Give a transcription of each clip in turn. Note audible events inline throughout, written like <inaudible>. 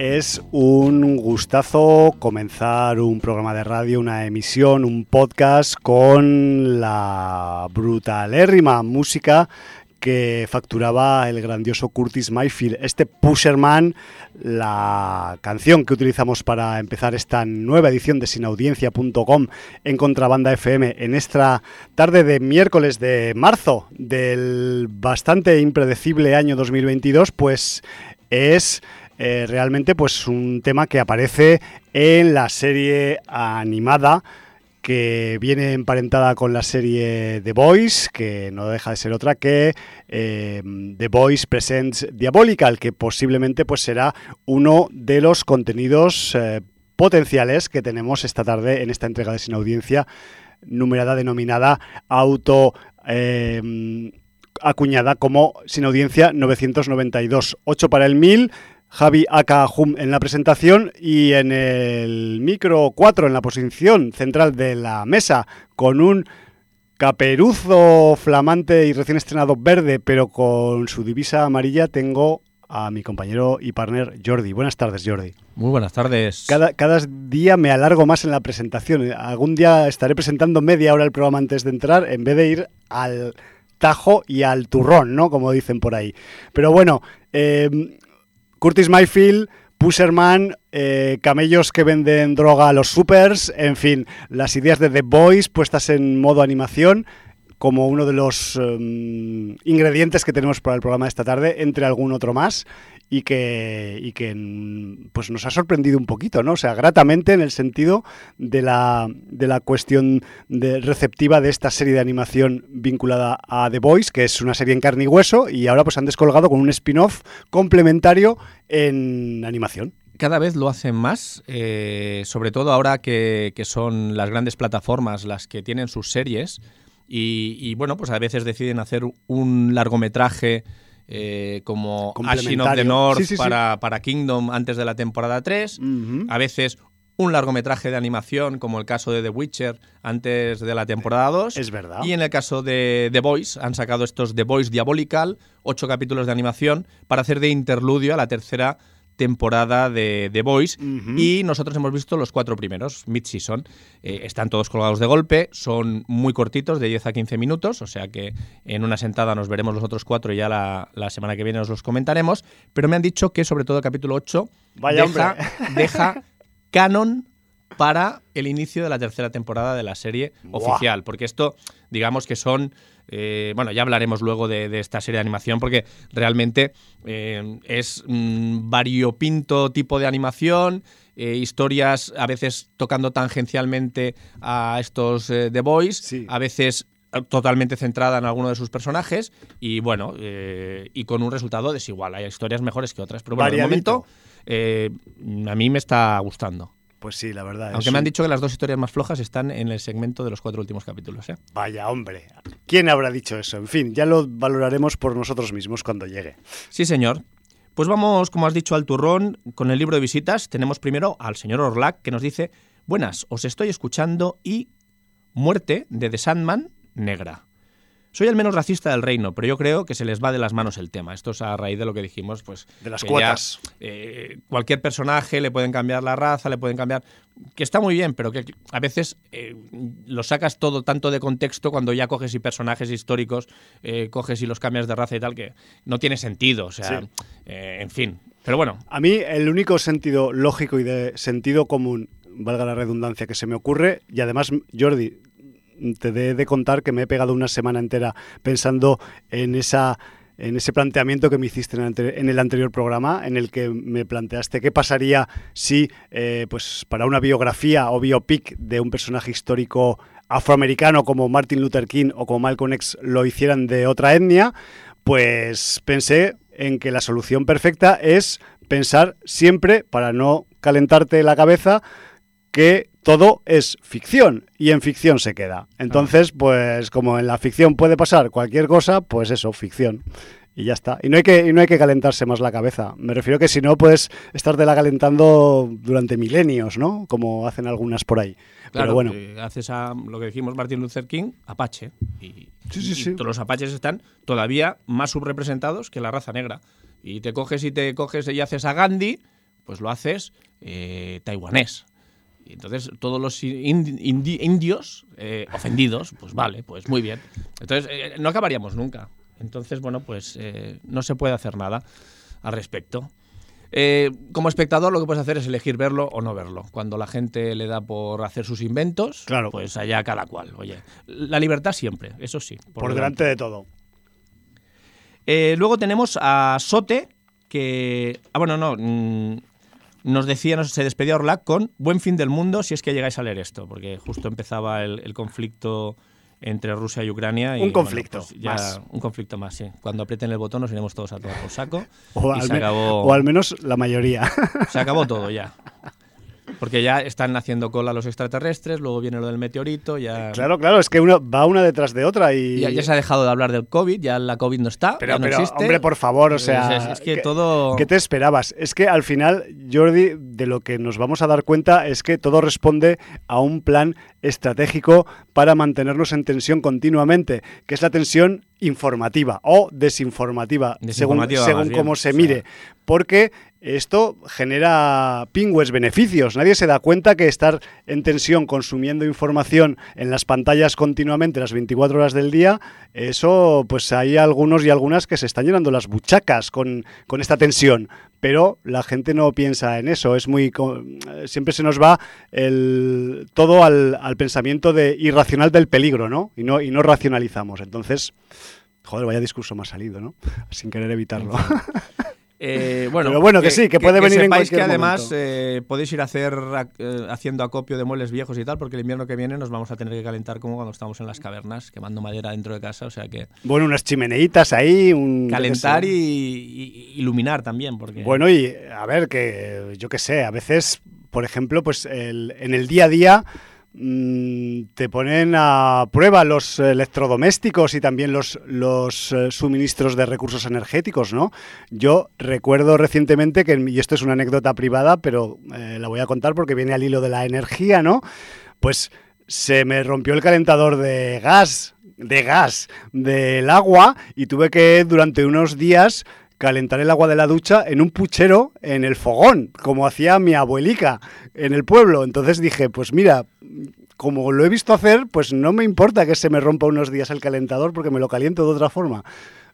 es un gustazo comenzar un programa de radio, una emisión, un podcast con la brutalérrima música que facturaba el grandioso Curtis Mayfield. Este Pusherman, la canción que utilizamos para empezar esta nueva edición de sinaudiencia.com en Contrabanda FM en esta tarde de miércoles de marzo del bastante impredecible año 2022, pues es eh, realmente pues un tema que aparece en la serie animada que viene emparentada con la serie The Voice, que no deja de ser otra que eh, The Voice Presents Diabolical, que posiblemente pues será uno de los contenidos eh, potenciales que tenemos esta tarde en esta entrega de Sin Audiencia, numerada denominada Auto... acuñada como Sin Audiencia 992. 8 para el 1000, Javi Aka Hum en la presentación y en el micro 4 en la posición central de la mesa con un caperuzo flamante y recién estrenado verde pero con su divisa amarilla tengo a mi compañero y partner Jordi. Buenas tardes Jordi. Muy buenas tardes. Cada, cada día me alargo más en la presentación. Algún día estaré presentando media hora el programa antes de entrar en vez de ir al tajo y al turrón, ¿no? Como dicen por ahí. Pero bueno, eh, Curtis Mayfield, Pusherman, eh, camellos que venden droga a los supers, en fin, las ideas de The Boys puestas en modo animación como uno de los um, ingredientes que tenemos para el programa de esta tarde, entre algún otro más, y que, y que pues nos ha sorprendido un poquito, ¿no? O sea, gratamente en el sentido de la, de la cuestión de receptiva de esta serie de animación vinculada a The Voice, que es una serie en carne y hueso, y ahora pues han descolgado con un spin-off complementario en animación cada vez lo hacen más, eh, sobre todo ahora que, que, son las grandes plataformas las que tienen sus series y, y, bueno, pues a veces deciden hacer un largometraje eh, como Ashin of the North sí, sí, para, para, Kingdom antes de la temporada 3, uh -huh. a veces un largometraje de animación, como el caso de The Witcher antes de la temporada 2. Es verdad. Y en el caso de The Voice, han sacado estos The Voice Diabolical, ocho capítulos de animación, para hacer de interludio a la tercera temporada de The Voice y nosotros hemos visto los cuatro primeros, mid-season. Eh, están todos colgados de golpe, son muy cortitos, de 10 a 15 minutos, o sea que en una sentada nos veremos los otros cuatro y ya la, la semana que viene os los comentaremos. Pero me han dicho que sobre todo el capítulo 8 Vaya <laughs> deja, canon para el inicio de la tercera temporada de la serie Buah. oficial, porque esto, digamos que son, eh, bueno, ya hablaremos luego de, de esta serie de animación, porque realmente eh, es mm, variopinto tipo de animación, eh, historias a veces tocando tangencialmente a estos The Boys, Sí. a veces totalmente centrada en alguno de sus personajes y bueno, y con un resultado desigual. Hay historias mejores que otras, pero bueno, de momento a mí me está gustando. Pues sí, la verdad. Aunque me han dicho que las dos historias más flojas están en el segmento de los cuatro últimos capítulos. ¿eh? Vaya hombre. ¿Quién habrá dicho eso? En fin, ya lo valoraremos por nosotros mismos cuando llegue. Sí, señor. Pues vamos, como has dicho, al turrón con el libro de visitas. Tenemos primero al señor Orlac que nos dice, buenas, os estoy escuchando y muerte de The Sandman negra. Soy el menos racista del reino, pero yo creo que se les va de las manos el tema. Esto es a raíz de lo que dijimos, pues... De las cuotas. ya, eh, cualquier personaje le pueden cambiar la raza, le pueden cambiar... Que está muy bien, pero que a veces eh, lo sacas todo tanto de contexto cuando ya coges y personajes históricos, eh, coges y los cambias de raza y tal, que no tiene sentido. O sea, Sí. en fin. Pero bueno, A mí el único sentido lógico y de sentido común, valga la redundancia, que se me ocurre, y además, Jordi, te he de contar que me he pegado una semana entera pensando en esa en ese planteamiento que me hiciste en el, ante- en el anterior programa, en el que me planteaste qué pasaría si, eh, pues, para una biografía o biopic de un personaje histórico afroamericano como Martin Luther King o como Malcolm X lo hicieran de otra etnia, pues pensé en que la solución perfecta es pensar siempre, para no calentarte la cabeza, que todo es ficción y en ficción se queda. Entonces, pues como en la ficción puede pasar cualquier cosa, pues eso, ficción. Y ya está. Y no hay que, y no hay que calentarse más la cabeza. Me refiero que si no, puedes estártela calentando durante milenios, ¿no? Como hacen algunas por ahí. Claro, Pero bueno, eh, haces a lo que dijimos Martin Luther King, Apache. Y, Sí, sí, y sí. todos los apaches están todavía más subrepresentados que la raza negra. Y te coges y te coges y haces a Gandhi, pues lo haces eh, taiwanés. Entonces todos los indi- indi- indios eh, ofendidos, pues vale, pues muy bien. Entonces eh, no acabaríamos nunca. Entonces, bueno, pues eh, no se puede hacer nada al respecto. Como espectador lo que puedes hacer es elegir verlo o no verlo. Cuando la gente le da por hacer sus inventos, Claro. pues allá cada cual. Oye, la libertad siempre, eso sí. por delante de todo. Luego tenemos a Sote, que... Ah, bueno, no. mm, nos decía, nos, se despedía Orlac con buen fin del mundo si es que llegáis a leer esto, porque justo empezaba el, el conflicto entre Rusia y Ucrania. Y, Un conflicto bueno, pues ya- más. Un conflicto más, sí. Cuando aprieten el botón nos iremos todos a tomar por saco. <laughs> O y al, se me- acabó, o al menos la mayoría. <laughs> se acabó todo ya. Porque ya están haciendo cola los extraterrestres, luego viene lo del meteorito, ya... claro, claro, es que uno va una detrás de otra y... Ya, ya se ha dejado de hablar del COVID, ya la COVID no está, Pero, ya no pero, existe. hombre, por favor, o sea... Es, es que ¿qué- todo... ¿Qué te esperabas? Es que al final, Jordi, de lo que nos vamos a dar cuenta es que todo responde a un plan estratégico para mantenernos en tensión continuamente, que es la tensión informativa o desinformativa, Desinformativa, según, según bien, cómo se o sea. mire. Porque esto genera pingües beneficios. Nadie se da cuenta que estar en tensión consumiendo información en las pantallas continuamente las 24 horas del día, eso pues hay algunos y algunas que se están llenando las buchacas con, con esta tensión. Pero la gente no piensa en eso, es muy siempre se nos va el todo al, al pensamiento de irracional del peligro, ¿no? Y no y no racionalizamos. Entonces, joder, vaya discurso más salido, ¿no? <laughs> Sin querer evitarlo. <laughs> Eh, bueno, Pero bueno, que sí, que puede venir en sepáis cualquier que además eh, podéis ir a hacer ac- eh, haciendo acopio de muebles viejos y tal, porque el invierno que viene nos vamos a tener que calentar como cuando estamos en las cavernas, quemando madera dentro de casa, o sea que Bueno, unas chimeneitas ahí, un calentar y, y- iluminar también, porque Bueno, y a ver, que yo qué sé, a veces, por ejemplo, pues el- en el día a día, te ponen a prueba los electrodomésticos y también los, los eh, suministros de recursos energéticos, ¿no? Yo recuerdo recientemente que, y esto es una anécdota privada, pero eh, la voy a contar porque viene al hilo de la energía, ¿no? Pues se me rompió el calentador de gas, de gas, del agua y tuve que durante unos días calentar el agua de la ducha en un puchero en el fogón, como hacía mi abuelica en el pueblo. Entonces dije, pues mira, como lo he visto hacer, pues no me importa que se me rompa unos días el calentador porque me lo caliento de otra forma.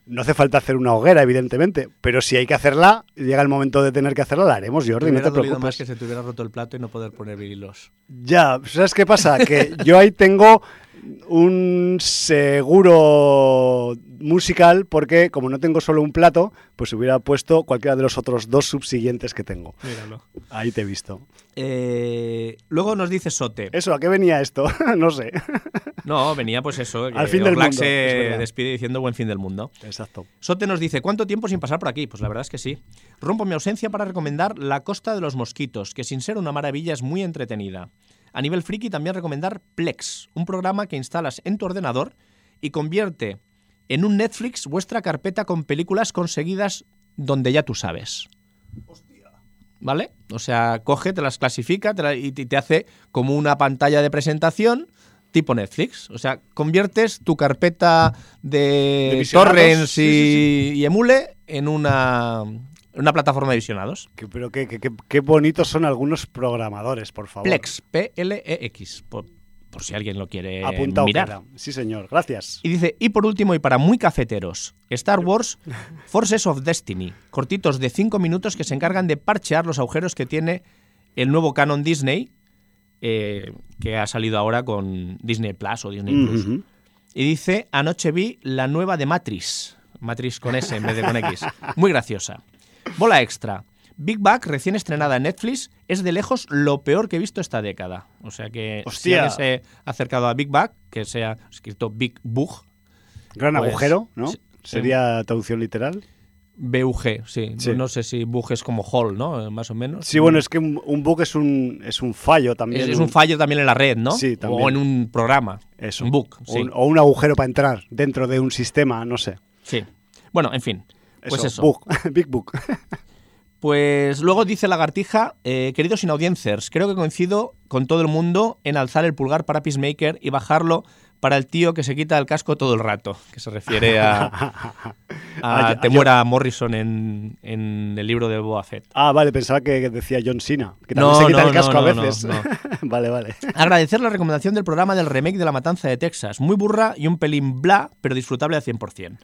No hace falta hacer una hoguera, evidentemente, pero si hay que hacerla, llega el momento de tener que hacerla, la haremos, Jordi, no te preocupes. más que se te hubiera roto el plato y no poder poner vinilos. Ya, ¿sabes qué pasa? Que yo ahí tengo un seguro musical porque como no tengo solo un plato, pues hubiera puesto cualquiera de los otros dos subsiguientes que tengo. Míralo. Ahí te he visto. Eh, luego nos dice Sote. Eso, ¿a qué venía esto? <laughs> no sé. No, venía pues eso. que Al fin del Oblak mundo, se despide diciendo buen fin del mundo. Exacto. Sote nos dice, ¿cuánto tiempo sin pasar por aquí? Pues la verdad es que sí. Rompo mi ausencia para recomendar La Costa de los Mosquitos, que sin ser una maravilla es muy entretenida. A nivel friki también recomendar Plex, un programa que instalas en tu ordenador y convierte en un Netflix vuestra carpeta con películas conseguidas donde ya tú sabes. ¿Vale? O sea, coge, te las clasifica te la- y te- hace como una pantalla de presentación tipo Netflix. O sea, conviertes tu carpeta de, De torrents sí, y, sí, y emule en una, una plataforma de visionados. Que- pero qué, qué- qué- qué bonitos son algunos programadores, por favor. Plex, P-L-E-X, por, por si alguien lo quiere Apuntado mirar. queda. Sí, señor. Gracias. Y dice, y por último, y para muy cafeteros, Star Wars <laughs> Forces of Destiny, cortitos de 5 minutos que se encargan de parchear los agujeros que tiene el nuevo canon Disney, eh, que ha salido ahora con Disney Plus o Disney Plus. Y dice, anoche vi la nueva de Matrix, Matrix con S en vez de con X, muy graciosa. Bola extra. Big Bang, recién estrenada en Netflix, es de lejos lo peor que he visto esta década. O sea que si Hostia. alguien se ha acercado a Big Bang, que sea escrito Big Bug, Gran Pues, agujero, ¿no? sí. Sería traducción literal. BUG, sí. Sí. No sé si bug es como hall, ¿no? Eh, Más o menos. Sí, bueno, es que un, un bug es un, es un fallo también. es, es un fallo también en la red, ¿no? Sí, también. O en un programa. Eso. Un bug, O sí. un, o un agujero para entrar dentro de un sistema, no sé. Sí. Bueno, en fin. Pues eso. <laughs> Big Bug. <laughs> Pues luego dice Lagartija, eh, queridos inaudiencers, creo que coincido con todo el mundo en alzar el pulgar para Peacemaker y bajarlo para el tío que se quita el casco todo el rato, que se refiere a, <laughs> a yo- Temuera Morrison en, en el libro de Boba Fett. Ah, vale, pensaba que decía John Cena, que también No, se quita no, el casco no, a veces. vale, vale. Agradecer la recomendación del programa del remake de La Matanza de Texas. Muy burra y un pelín bla, pero disfrutable al 100%.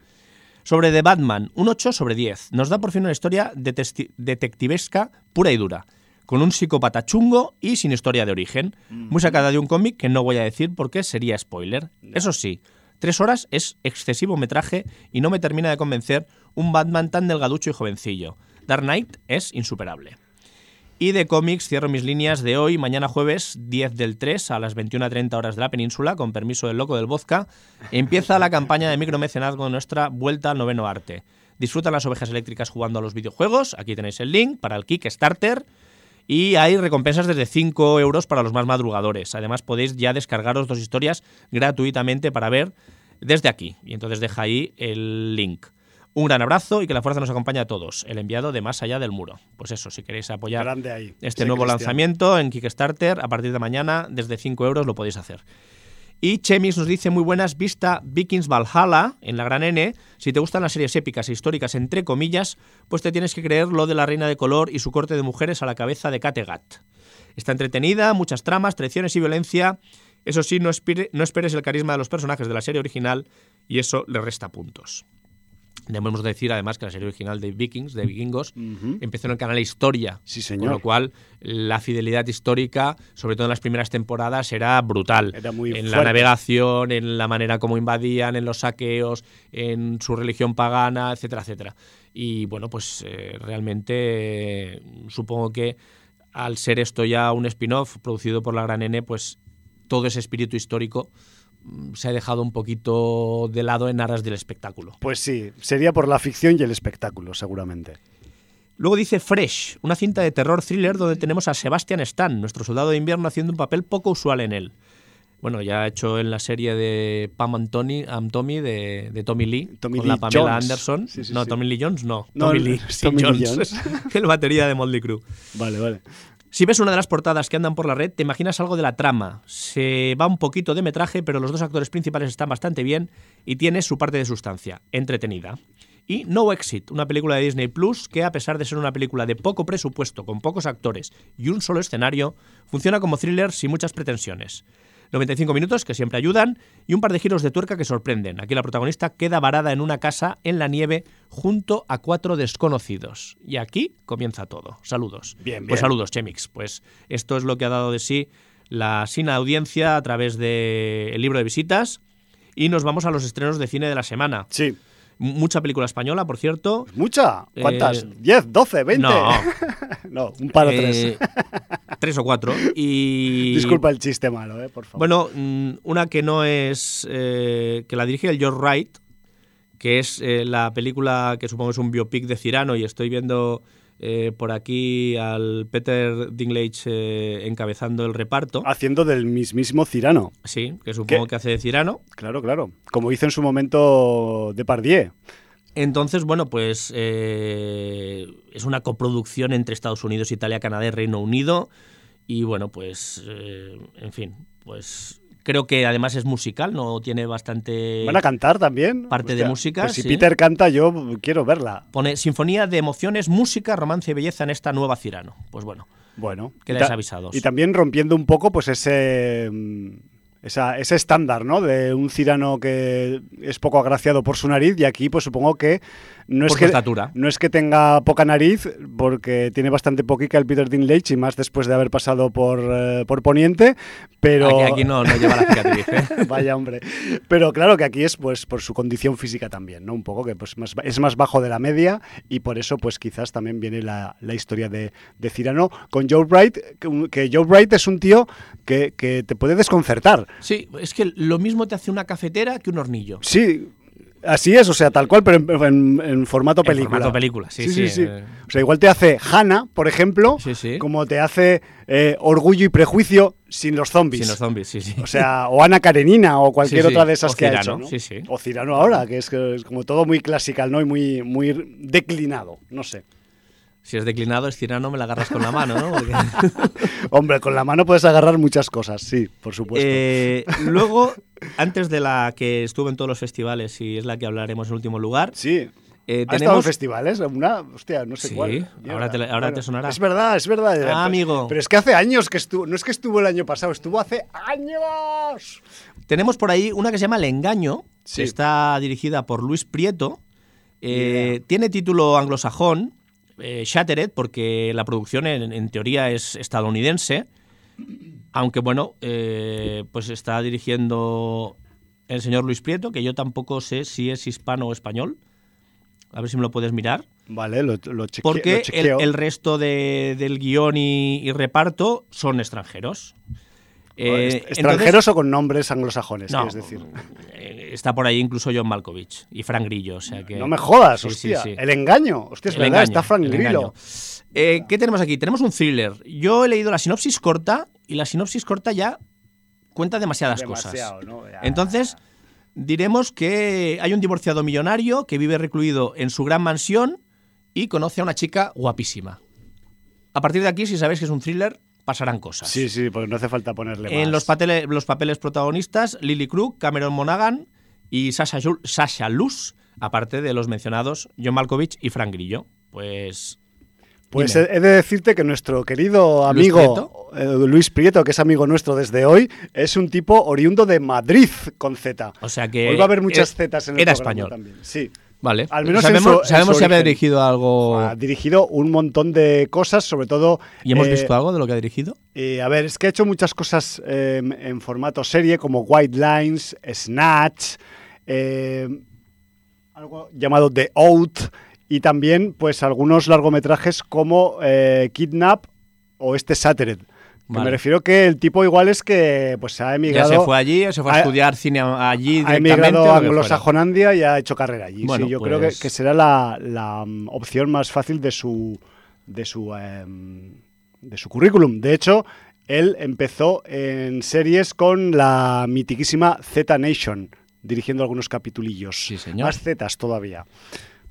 Sobre The Batman, un 8 sobre 10. Nos da por fin una historia detectivesca pura y dura, con un psicópata chungo y sin historia de origen. Muy sacada de un cómic que no voy a decir porque sería spoiler. Eso sí, tres horas es excesivo metraje y no me termina de convencer un Batman tan delgaducho y jovencillo. Dark Knight es insuperable. Y de cómics cierro mis líneas de hoy, mañana jueves 10 del 3 a las 21.30 horas de la península, con permiso del loco del vodka, empieza la campaña de micromecenazgo de nuestra vuelta al noveno arte. Disfrutan las ovejas eléctricas jugando a los videojuegos, aquí tenéis el link para el Kickstarter, y hay recompensas desde 5 euros para los más madrugadores. Además podéis ya descargaros dos historias gratuitamente para ver desde aquí. Y entonces deja ahí el link. Un gran abrazo y que la fuerza nos acompañe a todos. El enviado de Más Allá del Muro. Pues eso, si queréis apoyar ahí. este nuevo Cristian. lanzamiento en Kickstarter, a partir de mañana, desde 5 euros lo podéis hacer. Y Chemis nos dice muy buenas, vista Vikings Valhalla en la gran N. Si te gustan las series épicas e históricas, entre comillas, pues te tienes que creer lo de la reina de color y su corte de mujeres a la cabeza de Kattegat. Está entretenida, muchas tramas, traiciones y violencia. Eso sí, no, espire- no esperes el carisma de los personajes de la serie original y eso le resta puntos. Debemos decir además que la serie original de Vikings, de Vikingos, empezó en el canal Historia. Sí, Con señor. lo cual, la fidelidad histórica, sobre todo en las primeras temporadas, era brutal. Era muy en la navegación, en la manera como invadían, en los saqueos, en su religión pagana, etcétera, etcétera. Y bueno, pues eh, realmente eh, supongo que al ser esto ya un spin-off producido por la Gran N, pues todo ese espíritu histórico se ha dejado un poquito de lado en aras del espectáculo. Pues sí, sería por la ficción y el espectáculo, seguramente. Luego dice Fresh, una cinta de terror thriller donde tenemos a Sebastian Stan, nuestro soldado de invierno, haciendo un papel poco usual en él. Bueno, ya ha hecho en la serie de Pam and Tony- and Tommy de, de Tommy Lee Tommy con Lee la Pamela Jones. Anderson. Sí, sí, no, sí. Tommy Lee Jones no. No, Tommy Lee sí, Tommy Jones. <laughs> el batería de Motley Crue. Vale, vale. Si ves una de las portadas que andan por la red, te imaginas algo de la trama. Se va un poquito de metraje, pero los dos actores principales están bastante bien y tiene su parte de sustancia, entretenida. Y No Exit, una película de Disney Plus que, a pesar de ser una película de poco presupuesto, con pocos actores y un solo escenario, funciona como thriller sin muchas pretensiones. 95 minutos que siempre ayudan y un par de giros de tuerca que sorprenden. Aquí la protagonista queda varada en una casa en la nieve junto a cuatro desconocidos. Y aquí comienza todo. Saludos. Bien, Pues bien. saludos, Chemix. Pues esto es lo que ha dado de sí la sin audiencia a través del libro de visitas. Y nos vamos a los estrenos de cine de la semana. Sí. Mucha película española, por cierto. ¿Mucha? ¿Cuántas? Eh, ¿10, 12, 20? No, <laughs> no, un par o eh, <laughs> tres. o cuatro. Y <laughs> Disculpa el chiste malo, eh, por favor. Bueno, mm, una que no es. eh, que la dirige el George Wright, que es eh, la película que supongo es un biopic de Cirano, y estoy viendo eh, por aquí al Peter Dinklage eh, encabezando el reparto. Haciendo del mismísimo Cirano. Sí, que supongo ¿Qué? que hace de Cirano. Claro, claro. Como hizo en su momento Depardieu. Entonces, bueno, pues eh, es una coproducción entre Estados Unidos, Italia, Canadá y Reino Unido. Y bueno, pues, eh, en fin, pues creo que además es musical, no tiene bastante... ¿Van a cantar también? parte de música, Pues si sí. Peter canta, yo quiero verla. Pone Sinfonía de emociones, música, romance y belleza en esta nueva Cirano. Pues bueno, Bueno. Quedáis avisados. Y también rompiendo un poco pues ese mm, esa- ese estándar, ¿no? De un Cirano que es poco agraciado por su nariz y aquí pues supongo que no es por su que estatura. no es que tenga poca nariz porque tiene bastante poquica el Peter Dinklage y más después de haber pasado por, eh, por Poniente, pero Aquí, aquí no, no lleva la cicatriz, ¿eh? <laughs> Vaya hombre. Pero claro que aquí es pues por su condición física también, ¿no? Un poco que pues más, es más bajo de la media y por eso pues quizás también viene la, la historia de, de Cyrano con Joe Bright, que, que Joe Bright es un tío que, que te puede desconcertar. Sí, es que lo mismo te hace una cafetera que un hornillo. Sí, así es, o sea, tal cual, pero en, en- en formato En película. formato película, sí, sí, sí, sí. eh. O sea, igual te hace Hannah, por ejemplo, Sí, como te hace eh, Orgullo y Prejuicio sin los zombies. Sin los zombies, sí, sí. O sea, o Ana Karenina o cualquier otra de esas O que ha hecho. ¿no? sí, sí. O Cirano ahora, que es, que es como todo muy clásico, ¿no? Y muy, muy declinado, no sé. Si es declinado, es Cirano, me la agarras con la mano, ¿no? Porque- <laughs> Hombre, con la mano puedes agarrar muchas cosas, sí, por supuesto. Eh, <laughs> luego, antes de la que estuvo en todos los festivales y es la que hablaremos en último lugar, sí. eh, ¿Ha estado en festivales? Una, hostia, no sé Sí, cuál. ahora te- ahora te sonará. Es verdad, es verdad. Ah, amigo. Pero es que hace años que estuvo, no es que estuvo el año pasado, estuvo hace años. Tenemos por ahí una que se llama El Engaño, Sí. que está dirigida por Luis Prieto. Eh, tiene título anglosajón, eh, Shattered, porque la producción en, en teoría es estadounidense. Aunque bueno, eh, pues está dirigiendo el señor Luis Prieto, que yo tampoco sé si es hispano o español. A ver si me lo puedes mirar. Vale, lo, lo, cheque- Porque lo el, chequeo. el resto de- del guion y, y reparto son extranjeros. Eh, entonces- ¿Extranjeros o con nombres anglosajones, no, quieres decir? eh, está por ahí incluso John Malkovich y Frank Grillo. O sea que, No me jodas, Sí, hostia. sí. El engaño. Hostia, es El verdad, engaño, está Frank Grillo. Eh, ¿Qué tenemos aquí? Tenemos un thriller. Yo he leído la sinopsis corta y la sinopsis corta ya cuenta demasiadas Demasiado, cosas. ¿no? Ya. Entonces, diremos que hay un divorciado millonario que vive recluido en su gran mansión y conoce a una chica guapísima. A partir de aquí, si sabéis que es un thriller, pasarán cosas. Sí, sí, porque no hace falta ponerle más. En los, patele- los papeles protagonistas, Lily Krug, Cameron Monaghan y Sasha, Sasha Luz, aparte de los mencionados John Malkovich y Frank Grillo. Pues Pues Dime. he de decirte que nuestro querido Luis amigo eh, Luis Prieto, que es amigo nuestro desde hoy, es un tipo oriundo de Madrid con Z. O sea que Hoy va a haber muchas Zetas en el era programa español. también. Sí. Vale. Al menos en sabemos, su- sabemos si había dirigido algo. Ha dirigido un montón de cosas, sobre todo. ¿Y hemos eh, visto algo de lo que ha dirigido? eh, a ver, es que ha hecho muchas cosas eh, en formato serie, como White Lines, Snatch, eh, algo llamado The Out, y también, pues, algunos largometrajes como eh, Kidnap o este Shattered. Vale. Me refiero que el tipo igual es que pues ha Ya emigrado. se fue allí, se fue a ha- estudiar cine allí ha emigrado a. Anglosajonandia y ha hecho carrera allí. Bueno, sí, yo creo que, pues- que será la, la, mm, opción más fácil de su de su em, de su currículum. De hecho, él empezó en series con la mitiquísima Z Nation, dirigiendo algunos capitulillos. Sí, señor. Más Zetas todavía.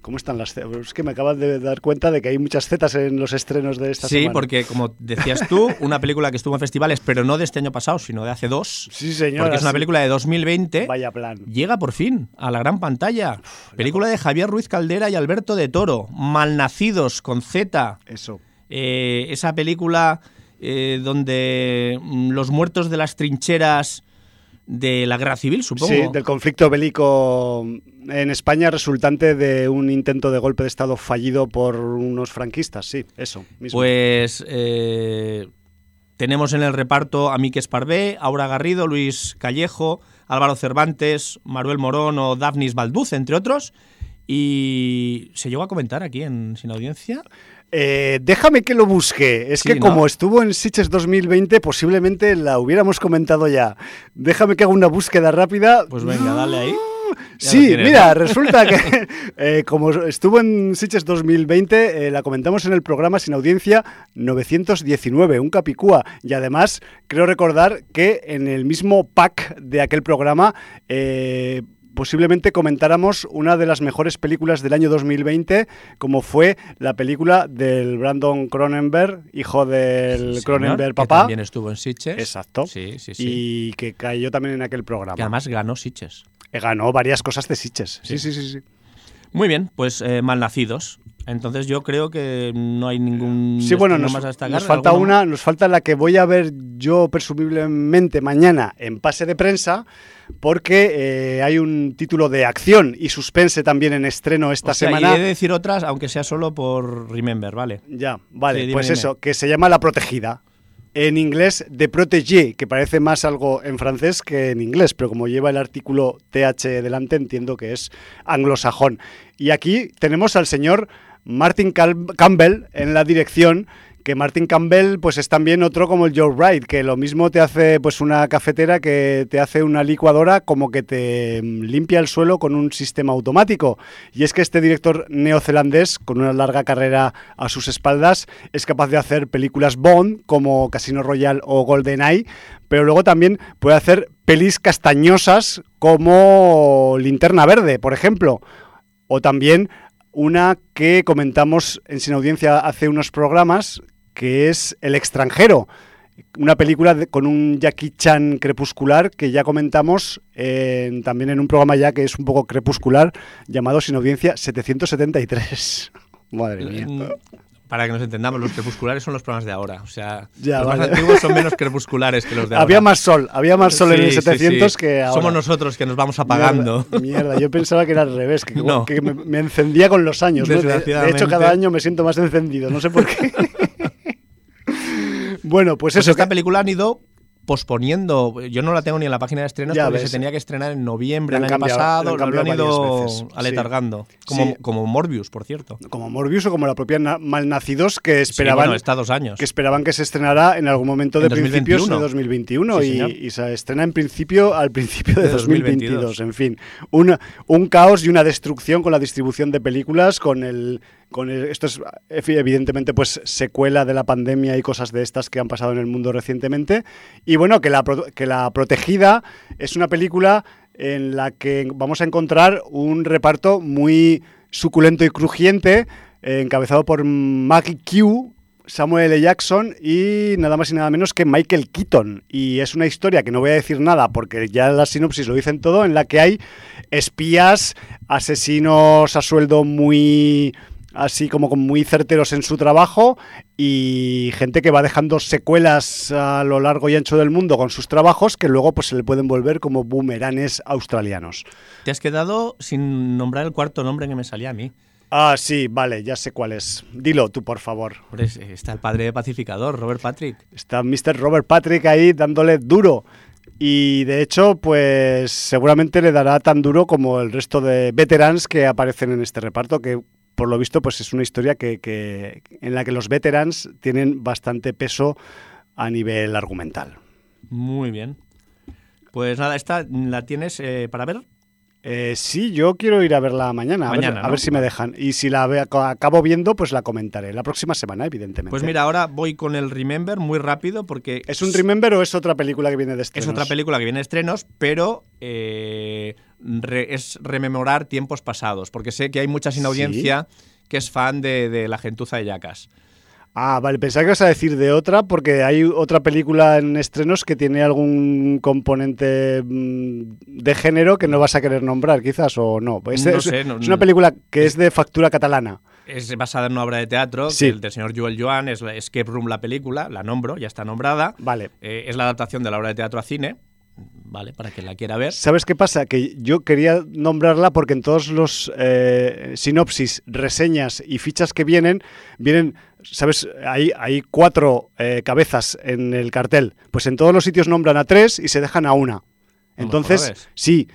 ¿Cómo están las zetas? Es que me acabas de dar cuenta de que hay muchas zetas en los estrenos de esta Sí, semana. porque como decías tú, una película que estuvo en festivales, pero no de este año pasado, sino de hace dos. Sí, señor. porque es una película de 2020. Vaya plan. Llega por fin a la gran pantalla. Película de Javier Ruiz Caldera y Alberto de Toro. Malnacidos con Z. Eso. Eh, esa película eh, donde mm, los muertos de las trincheras de la guerra civil, supongo. Sí, del conflicto bélico en España resultante de un intento de golpe de Estado fallido por unos franquistas, sí, eso mismo. Pues eh, tenemos en el reparto a Mike Esparvé, Aura Garrido, Luis Callejo, Álvaro Cervantes, Manuel Morón o Daphnis Balduz, entre otros. Y se llegó a comentar aquí en Sin Audiencia. Eh, déjame que lo busque. Es Sí, que ¿no? como estuvo en Sitges 2020, posiblemente la hubiéramos comentado ya. Déjame que haga una búsqueda rápida. Pues venga, dale ahí. Ya Sí, tienes, mira, ¿no? resulta que <laughs> eh, como estuvo en Sitges 2020, eh, la comentamos en el programa Sin Audiencia 919, un capicúa. Y además, creo recordar que en el mismo pack de aquel programa... Posiblemente comentáramos una de las mejores películas del año 2020, como fue la película del Brandon Cronenberg, hijo del Sí, Cronenberg señor, que papá. también estuvo en Sitges. Exacto. Sí, sí, sí. Y que cayó también en aquel programa. Que además ganó Sitges. Eh, Ganó varias cosas de Sitges. Sí, sí, sí. sí. Muy bien, pues eh, malnacidos. Entonces yo creo que no hay ningún Sí, bueno, nos, más a destacar. nos falta ¿Alguno una, nos falta la que voy a ver yo presumiblemente mañana en pase de prensa, porque eh, hay un título de acción y suspense también en estreno esta O sea, semana. Y he de decir otras, aunque sea solo por Remember, ¿vale? Ya, vale, Sí, dime, pues dime. eso, que se llama La Protegida. En inglés, The Protégé, que parece más algo en francés que en inglés, pero como lleva el artículo TH delante, entiendo que es anglosajón. Y aquí tenemos al señor Martin Campbell en la dirección, que Martin Campbell pues es también otro como el Joe Wright, que lo mismo te hace pues una cafetera que te hace una licuadora como que te mm, limpia el suelo con un sistema automático. Y es que este director neozelandés, con una larga carrera a sus espaldas, es capaz de hacer películas Bond como Casino Royale o GoldenEye, pero luego también puede hacer pelis castañosas como Linterna Verde, por ejemplo. O también una que comentamos en Sin Audiencia hace unos programas, que es El extranjero. Una película de- con un Jackie Chan crepuscular que ya comentamos en- también en un programa ya que es un poco crepuscular llamado Sin Audiencia 773. <laughs> Madre mía. Para que nos entendamos, los crepusculares son los programas de ahora. O sea, Ya, los vale. más antiguos son menos crepusculares que los de ahora. Había más sol, había más sol en el sí, 700 sí. que ahora. Somos nosotros que nos vamos apagando. Mierda, mierda, yo pensaba que era al revés, que, No. que me, me encendía con los años. ¿no? De, de hecho, cada año me siento más encendido, no sé por qué. <laughs> bueno, pues Pues eso. esta que- película han ido posponiendo. Yo no la tengo ni en la página de estrenos Ya porque ves. se tenía que estrenar en noviembre del año cambiado, pasado. han Lo, han ido veces, sí. aletargando. Como, Sí. como Morbius, por cierto. como Morbius o como la propia Na- Malnacidos, que Sí, esperaban, bueno, está dos años. que esperaban que se estrenara en algún momento de principios 2021. de 2021 Sí, y, y se estrena en principio al principio de, De 2022. 2022. En fin, un, un caos y una destrucción con la distribución de películas, con el con esto es evidentemente pues secuela de la pandemia y cosas de estas que han pasado en el mundo recientemente y bueno que la que la protegida es una película en la que vamos a encontrar un reparto muy suculento y crujiente eh, encabezado por Maggie Q Samuel L. Jackson y nada más y nada menos que Michael Keaton. Y es una historia que no voy a decir nada porque ya la sinopsis lo dicen todo, en la que hay espías, asesinos a sueldo muy así como muy certeros en su trabajo y gente que va dejando secuelas a lo largo y ancho del mundo con sus trabajos que luego pues se le pueden volver como boomeranes australianos. Te has quedado sin nombrar el cuarto nombre que me salía a mí. Ah, sí, vale, ya sé cuál es. Dilo tú, por favor. Está el padre pacificador, Robert Patrick. Está Mr. Robert Patrick ahí dándole duro. Y de hecho, pues seguramente le dará tan duro como el resto de veterans que aparecen en este reparto, que por lo visto pues es una historia que, que- en la que los veterans tienen bastante peso a nivel argumental. Muy bien. Pues nada, esta la tienes eh, para ver. Eh, sí, yo quiero ir a verla mañana, a, ver, si me dejan. Y si la ve- acabo viendo, pues la comentaré. La próxima semana, evidentemente. Pues mira, ahora voy con el Remember muy rápido porque ¿Es un Remember o es otra película que viene de es estrenos? otra película que viene de estrenos, pero eh, re- es rememorar tiempos pasados, porque sé que hay mucha sin Sí. audiencia que es fan de, de la gentuza de Yacas. Ah, vale, pensaba que ibas a decir de otra, porque hay otra película en estrenos que tiene algún componente mm, de género que no vas a querer nombrar, quizás, o no. Es, No es- sé, no- es una película que es de factura catalana. Es basada en una obra de teatro Sí. que el del señor Joel Joan, es la Escape Room la película, la nombro, ya está nombrada. Vale. Eh, es la adaptación de la obra de teatro a cine, ¿vale? Para quien la quiera ver. ¿Sabes qué pasa? Que yo quería nombrarla porque en todos los eh, sinopsis, reseñas y fichas que vienen, vienen, ¿sabes? Hay, hay cuatro eh, cabezas en el cartel. Pues en todos los sitios nombran a tres y se dejan a una. Entonces, sí.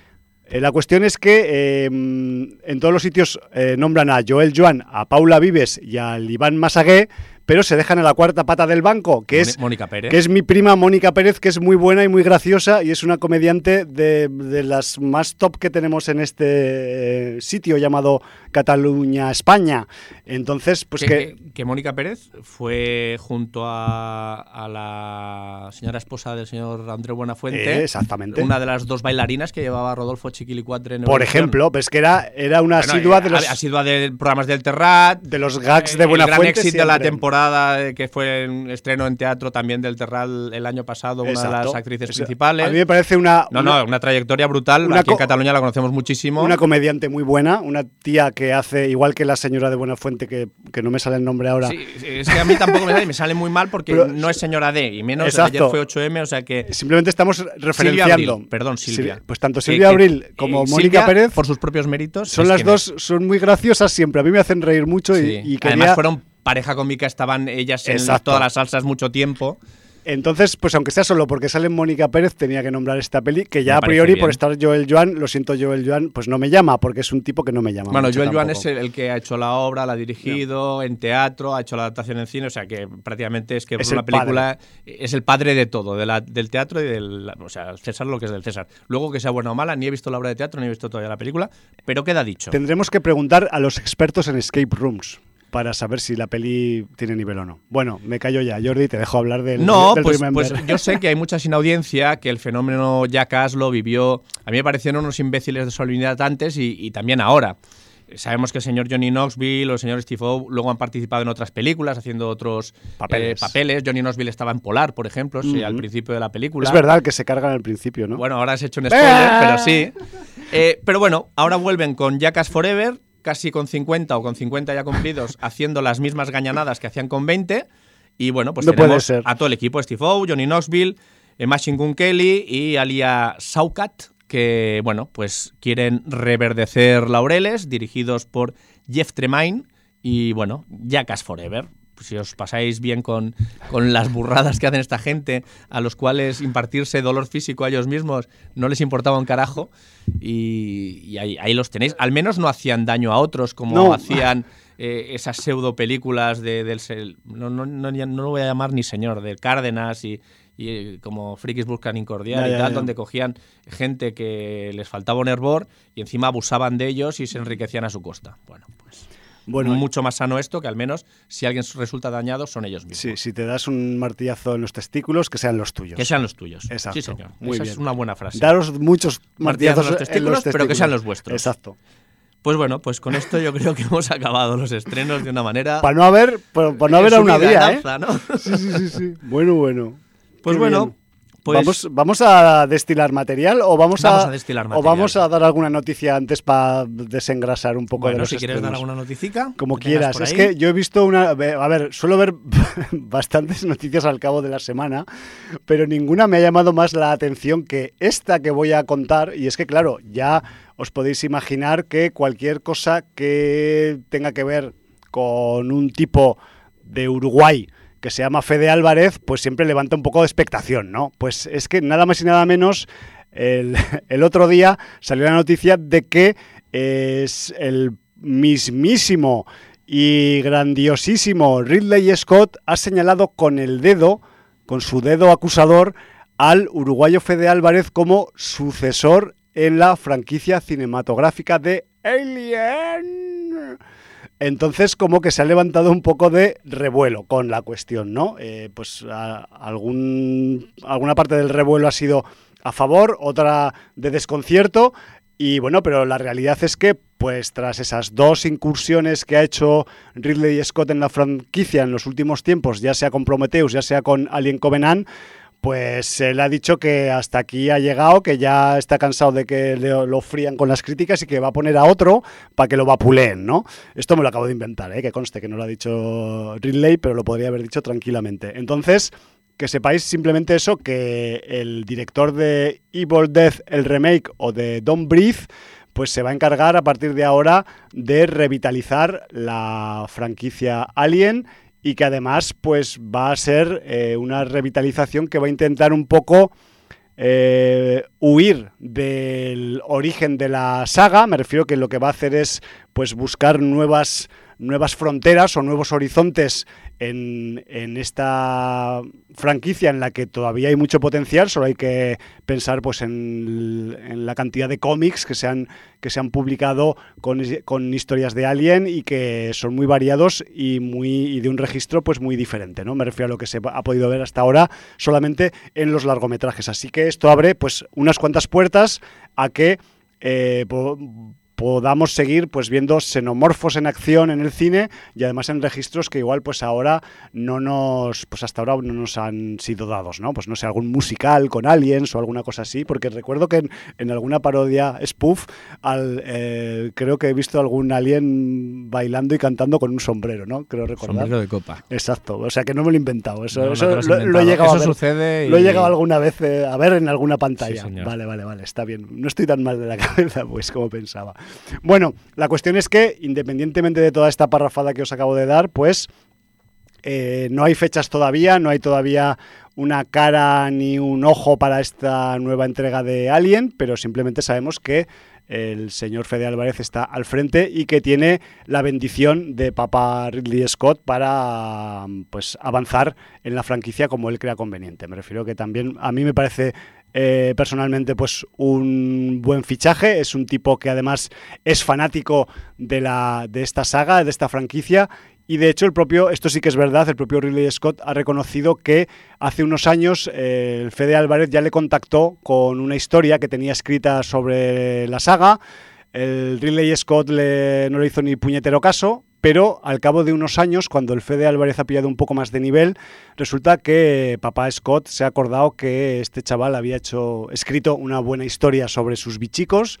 eh, la cuestión es que eh, mm, en todos los sitios eh, nombran a Joel Joan, a Paula Vives y al Iván Masagué, pero se dejan a la cuarta pata del banco, que es Mónica Pérez. que es mi prima Mónica Pérez, que es muy buena y muy graciosa y es una comediante de, de las más top que tenemos en este eh, sitio llamado Cataluña, España. Entonces, pues que, que... que- que Mónica Pérez fue junto a, a la señora esposa del señor André Buenafuente. Eh, exactamente. Una de las dos bailarinas que llevaba Rodolfo Chiquilicuatre en Por ejemplo, pues que era, era una Bueno, asidua eh, de los, asidua de programas del Terrat. de los gags de El gran Buenafuente. éxito de la temporada eh, que fue en estreno en teatro también del Terrat el año pasado, una de Exacto. las actrices O sea, principales. A mí me parece una, No, una, no, una trayectoria brutal. una Aquí en Cataluña la conocemos muchísimo. una comediante muy buena, una tía que hace, igual que la señora de Buenafuente, que, que no me sale el nombre ahora, Sí, es que a mí tampoco me sale, me sale muy mal porque <laughs> Pero- no es señora D y menos Exacto. ayer fue 8M, o sea que simplemente estamos referenciando. Abril, perdón, Silvia. Sí, Pues tanto Silvia que- Abril eh, como Silvia, Mónica Pérez por sus propios méritos, son las dos, es. son muy graciosas siempre. A mí me hacen reír mucho y- Sí. y, quería... Además fueron pareja cómica, estaban ellas en Exacto. todas las salsas mucho tiempo. Entonces, pues aunque sea solo porque sale Mónica Pérez, tenía que nombrar esta peli, que ya Me a priori bien. por estar Joel Joan, lo siento Joel Joan, pues no me llama, porque es un tipo que no me llama. Bueno, mucho Joel Joan es el, el que ha hecho la obra, la ha dirigido en teatro, ha hecho la adaptación en cine, o sea que prácticamente es que Es una el película es el padre de todo, de la- del teatro y del. O sea, César lo que es del César. Luego que sea buena o mala, ni he visto la obra de teatro, ni he visto todavía la película, pero queda dicho. Tendremos que preguntar a los expertos en escape rooms para saber si la peli tiene nivel o no. Bueno, me callo ya, Jordi, te dejo hablar del, No, del pues, pues yo sé que hay mucha sin audiencia, que el fenómeno Jackass lo vivió. A mí me parecieron unos imbéciles de solemnidad antes y, y también ahora. Sabemos que el señor Johnny Knoxville o el señor Steve O luego han participado en otras películas haciendo otros Papeles. eh, papeles. Johnny Knoxville estaba en Polar, por ejemplo, sí, al principio de la película. es verdad que se cargan al principio, ¿no? Bueno, ahora has hecho un spoiler, pero sí. Eh, pero bueno, ahora vuelven con Jackass Forever, casi con 50 o con 50 ya cumplidos, <laughs> haciendo las mismas gañanadas que hacían con 20. Y bueno, pues No puede tenemos ser. a todo el equipo, Steve O, Johnny Knoxville, eh, Machine Gun Kelly y Alia Saukat, que bueno, pues quieren reverdecer laureles, dirigidos por Jeff Tremaine y bueno, Jackass Forever. Si os pasáis bien con, con las burradas que hacen esta gente, a los cuales impartirse dolor físico a ellos mismos no les importaba un carajo, y, y ahí, ahí los tenéis. Al menos no hacían daño a otros como No. hacían eh, esas pseudo películas de, del no, no, no, no lo voy a llamar ni señor, del Cárdenas y, y, como Frikis Buscan Incordiar Ya, y ya, tal, ya. donde cogían gente que les faltaba un hervor y encima abusaban de ellos y se enriquecían a su costa. Bueno, pues bueno, mucho más sano esto que al menos si alguien resulta dañado son ellos mismos. sí, si te das un martillazo en los testículos, que sean los tuyos. Que sean los tuyos. Exacto, Sí, señor. muy Esa bien. es una buena frase. Daros muchos Martillazos martillazos en los en testículos, los pero que sean los vuestros. Exacto. Pues bueno, pues con esto yo creo que hemos <laughs> acabado los estrenos de una manera. Para no haber, para, para no haber a una vía, ¿eh? Sí, sí, sí, sí. Bueno, bueno. Pues Qué bueno, bien. Pues ¿Vamos, ¿Vamos a destilar material o vamos, Vamos a destilar o vamos a dar alguna noticia antes para desengrasar un poco de bueno, los si quieres dar alguna noticia. Como quieras. Es que yo he visto una. A ver, suelo ver <laughs> bastantes noticias al cabo de la semana, pero ninguna me ha llamado más la atención que esta que voy a contar. Y es que, claro, ya os podéis imaginar que cualquier cosa que tenga que ver con un tipo de Uruguay que se llama Fede Álvarez, pues siempre levanta un poco de expectación, ¿no? Pues es que nada más y nada menos, el, <laughs> el otro día salió la noticia de que es el mismísimo y grandiosísimo Ridley Scott ha señalado con el dedo con su dedo acusador al uruguayo Fede Álvarez como sucesor en la franquicia cinematográfica de Alien. Entonces, como que se ha levantado un poco de revuelo con la cuestión, ¿no? Eh, pues alguna parte del revuelo ha sido a favor, otra de desconcierto. Y bueno, pero la realidad es que, pues tras esas dos incursiones que ha hecho Ridley Scott en la franquicia en los últimos tiempos, ya sea con Prometheus, ya sea con Alien Covenant, pues él ha dicho que hasta aquí ha llegado, que ya está cansado de que lo frían con las críticas y que va a poner a otro para que lo vapuleen, ¿no? Esto me lo acabo de inventar, ¿eh? que conste que no lo ha dicho Ridley, pero lo podría haber dicho tranquilamente. Entonces, que sepáis simplemente eso, que el director de Evil Death, el remake, o de Don't Breathe, pues se va a encargar a partir de ahora de revitalizar la franquicia Alien y que además pues va a ser eh, una revitalización que va a intentar un poco eh, huir del origen de la saga, me refiero que lo que va a hacer es pues buscar nuevas nuevas fronteras o nuevos horizontes en, esta franquicia en la que todavía hay mucho potencial, solo hay que pensar pues en, la cantidad de cómics que se han, que se han publicado con, con, historias de Alien y que son muy variados y, muy, y de un registro pues muy diferente. ¿no? Me refiero a lo que se ha podido ver hasta ahora solamente en los largometrajes. Así que esto abre pues unas cuantas puertas a que eh, podamos seguir pues viendo xenomorfos en acción en el cine y además en registros que igual pues ahora no nos pues hasta ahora no nos han sido dados no pues no sé algún musical con aliens o alguna cosa así porque recuerdo que en, alguna parodia spoof al, eh, creo que he visto algún alien bailando y cantando con un sombrero no creo recordar. Sombrero de copa. Exacto o sea que no me lo he inventado eso, lo, he llegado a ver, sucede lo he llegado alguna vez eh, a ver en alguna pantalla. vale vale vale está bien. No estoy tan mal de la <laughs> cabeza pues como pensaba bueno, la cuestión es que, independientemente de toda esta parrafada que os acabo de dar, pues eh, no hay fechas todavía, no hay todavía una cara ni un ojo para esta nueva entrega de Alien, pero simplemente sabemos que el señor Fede Álvarez está al frente y que tiene la bendición de papá Ridley Scott para pues avanzar en la franquicia como él crea conveniente. Me refiero que también a mí me parece eh, personalmente pues un buen fichaje, es un tipo que además es fanático de, la, de esta saga, de esta franquicia. Y de hecho, el propio, esto sí que es verdad, el propio Ridley Scott ha reconocido que hace unos años eh, el Fede Álvarez ya le contactó con una historia que tenía escrita sobre la saga. El Ridley Scott no le hizo ni puñetero caso, pero al cabo de unos años, cuando el Fede Álvarez ha pillado un poco más de nivel, resulta que papá Scott se ha acordado que este chaval había hecho, escrito una buena historia sobre sus bichicos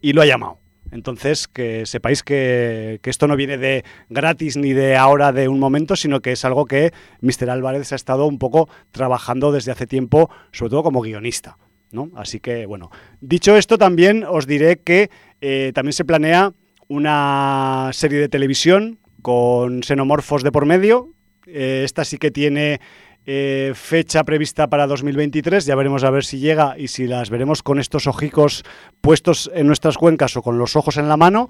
y lo ha llamado. Entonces, que sepáis que, esto no viene de gratis ni de ahora de un momento, sino que es algo que Mr. Álvarez ha estado un poco trabajando desde hace tiempo, sobre todo como guionista. ¿no? Así que, bueno, dicho esto, también os diré que eh, también se planea una serie de televisión con xenomorfos de por medio. Eh, esta sí que tiene eh, fecha prevista para 2023. Ya veremos a ver si llega y si las veremos con estos ojicos puestos en nuestras cuencas o con los ojos en la mano.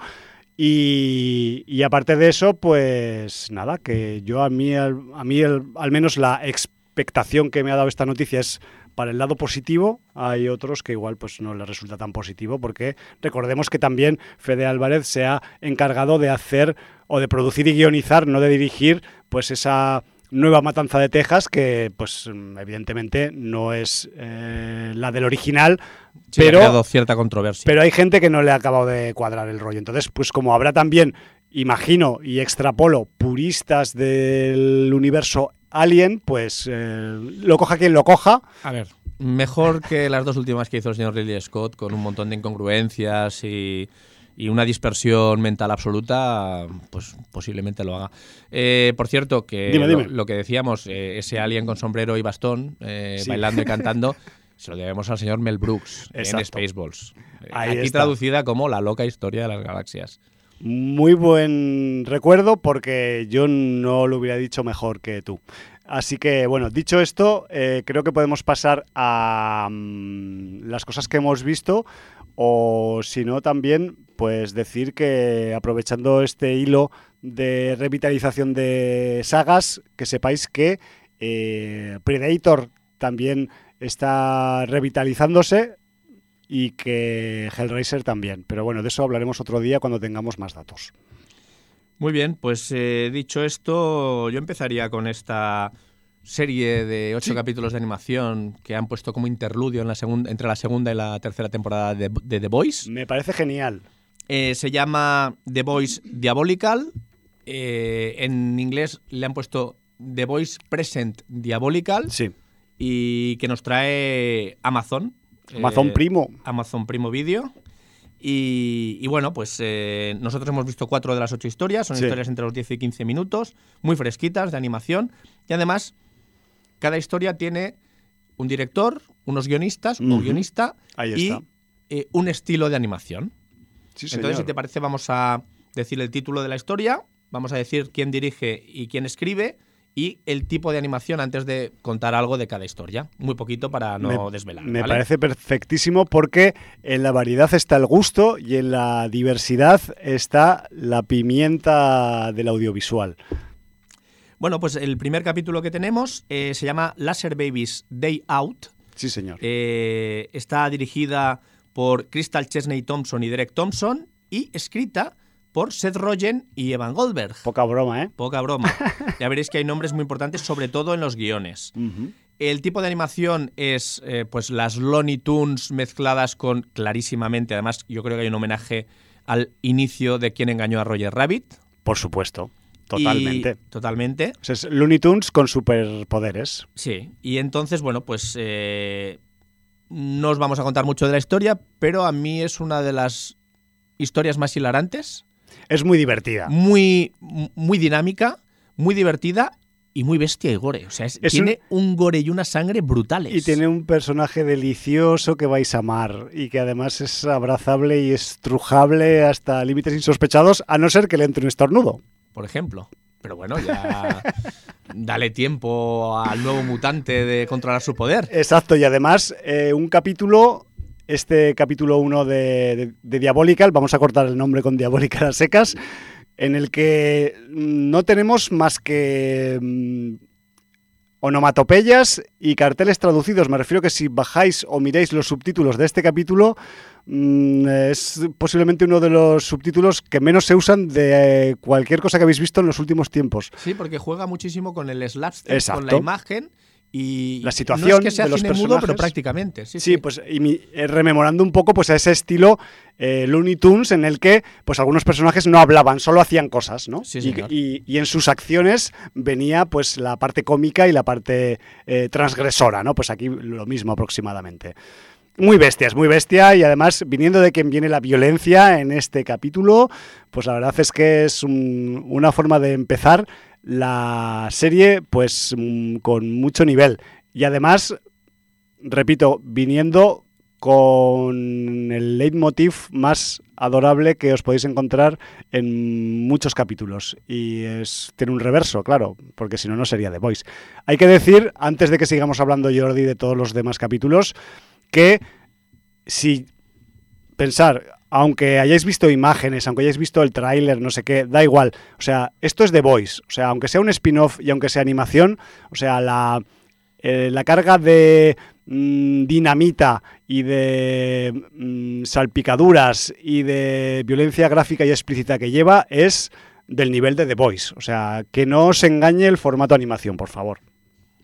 Y, aparte de eso, pues nada, que yo a mí, a mí al menos la expectación que me ha dado esta noticia es para el lado positivo, hay otros que igual pues no les resulta tan positivo porque recordemos que también Fede Álvarez se ha encargado de hacer o de producir y guionizar, no de dirigir, pues esa nueva Matanza de Texas que pues evidentemente no es eh, la del original, pero ha creado cierta controversia. Pero hay gente que no le ha acabado de cuadrar el rollo. Entonces, pues como habrá también imagino y extrapolo puristas del universo Alien, pues eh, lo coja quien lo coja. A ver, mejor que las dos últimas que hizo el señor Ridley Scott, con un montón de incongruencias y, una dispersión mental absoluta, pues posiblemente lo haga. Eh, por cierto, que Lo, que decíamos, eh, ese alien con sombrero y bastón, bailando y <laughs> cantando, se lo debemos al señor Mel Brooks en Spaceballs. Aquí traducida como La loca historia de las galaxias. Muy buen recuerdo porque yo no lo hubiera dicho mejor que tú. Así que, bueno, dicho esto, eh, creo que podemos pasar a mm, las cosas que hemos visto o si no también, pues decir que aprovechando este hilo de revitalización de sagas, que sepáis que eh, Predator también está revitalizándose y que Hellraiser también. Pero bueno, de eso hablaremos otro día cuando tengamos más datos. Muy bien, pues eh, dicho esto, yo empezaría con esta serie de ocho capítulos de animación que han puesto como interludio en la segunda, entre la segunda y la tercera temporada de, de The Voice. Me parece genial. Eh, se llama The Voice Diabolical. Eh, en inglés le han puesto The Voice Present Diabolical Sí. y que nos trae Amazon. Amazon Eh, Primo. Amazon Primo Video. Y, y bueno, pues eh, nosotros hemos visto cuatro de las ocho historias, son Sí. historias entre los 10 y 15 minutos, muy fresquitas de animación. Y además, cada historia tiene un director, unos guionistas o Ujú. guionista Ahí y eh, un estilo de animación. Sí, Entonces, si te parece, vamos a decir el título de la historia, vamos a decir quién dirige y quién escribe y el tipo de animación antes de contar algo de cada historia. Muy poquito para no me, desvelar. me ¿vale? parece perfectísimo porque en la variedad está el gusto y en la diversidad está la pimienta del audiovisual. Bueno, pues el primer capítulo que tenemos eh, se llama Laser Babies Day Out. Sí, señor. Eh, está dirigida por Crystal Chesney Thompson y Derek Thompson y escrita por Seth Rogen y Evan Goldberg. Poca broma, ¿eh? Poca broma. <laughs> Ya veréis que hay nombres muy importantes, sobre todo en los guiones. El tipo de animación es eh, pues las Looney Tunes mezcladas con clarísimamente, además yo creo que hay un homenaje al inicio de quien engañó a Roger Rabbit. Por supuesto. Y- Totalmente. totalmente. O sea, es Looney Tunes con superpoderes. Sí, y entonces, bueno, pues eh, no os vamos a contar mucho de la historia, pero a mí es una de las historias más hilarantes, Es muy divertida. muy, muy dinámica, muy divertida y muy bestia y gore. O sea, es- Es tiene un... gore y una sangre brutales. Y tiene un personaje delicioso que vais a amar y que además es abrazable y estrujable hasta límites insospechados, a no ser que le entre un estornudo. Por ejemplo. Pero bueno, ya <laughs> dale tiempo al nuevo mutante de controlar su poder. Exacto, y además eh, un capítulo, este capítulo 1 de, de- de Diabolical, vamos a cortar el nombre con Diabolical a secas, en el que mm, no tenemos más que mm, onomatopeyas y carteles traducidos. Me refiero que si bajáis o miráis los subtítulos de este capítulo, mm, es posiblemente uno de los subtítulos que menos se usan de cualquier cosa que habéis visto en los últimos tiempos. Sí, porque juega muchísimo con el slapstick, con la imagen y La situación no es que sea de los cine mudo, personajes. pero prácticamente. Sí, Sí, sí. pues y mi- eh, rememorando un poco pues a ese estilo eh, Looney Tunes en el que pues algunos personajes no hablaban, solo hacían cosas, ¿no? Sí, y- y en sus acciones venía pues la parte cómica y la parte eh, transgresora, ¿no? Pues aquí lo mismo aproximadamente. Muy bestia, es muy bestia y además viniendo de quien viene la violencia en este capítulo, pues la verdad es que es un- una forma de empezar la serie pues mm, con mucho nivel y además repito, viniendo con el leitmotiv más adorable que os podéis encontrar en muchos capítulos. Y es, tiene un reverso, claro, porque si no, no sería The Voice. Hay que decir, antes de que sigamos hablando, Jordi, de todos los demás capítulos, que si pensar, aunque hayáis visto imágenes, aunque hayáis visto el tráiler, no sé qué, da igual. O sea, esto es The Voice. O sea, aunque sea un spin-off y aunque sea animación, o sea, la, eh, la carga de mm, dinamita y de mm, salpicaduras y de violencia gráfica y explícita que lleva es del nivel de The Voice. O sea, que no os engañe el formato animación, por favor.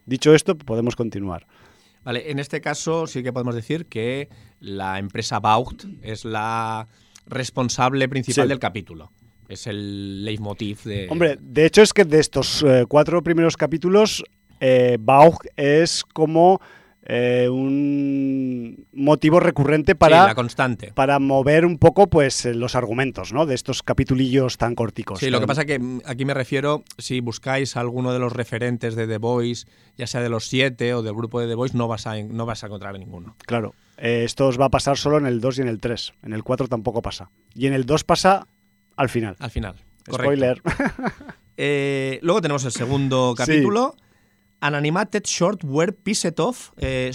Dicho esto, podemos continuar. Vale, en este caso sí que podemos decir que la empresa Baucht es la responsable principal Sí. del capítulo. Es el leitmotiv de. Hombre, de hecho es que de estos eh, cuatro primeros capítulos, eh, es como eh, un motivo recurrente Sí, para, la constante. para mover un poco pues eh, los argumentos ¿no? de estos capitulillos tan corticos. Sí, lo que pasa que mm, aquí me refiero, si buscáis alguno de los referentes de The Voice, ya sea de los siete o del grupo de The Voice, no vas a, no vas a encontrar ninguno. Claro, eh, esto os va a pasar solo en el 2 y en el 3. En el 4 tampoco pasa. Y en el 2 pasa al final. Al final. Correcto. Spoiler. <laughs> Eh, luego tenemos el segundo Sí. An animated short where pieces of eh,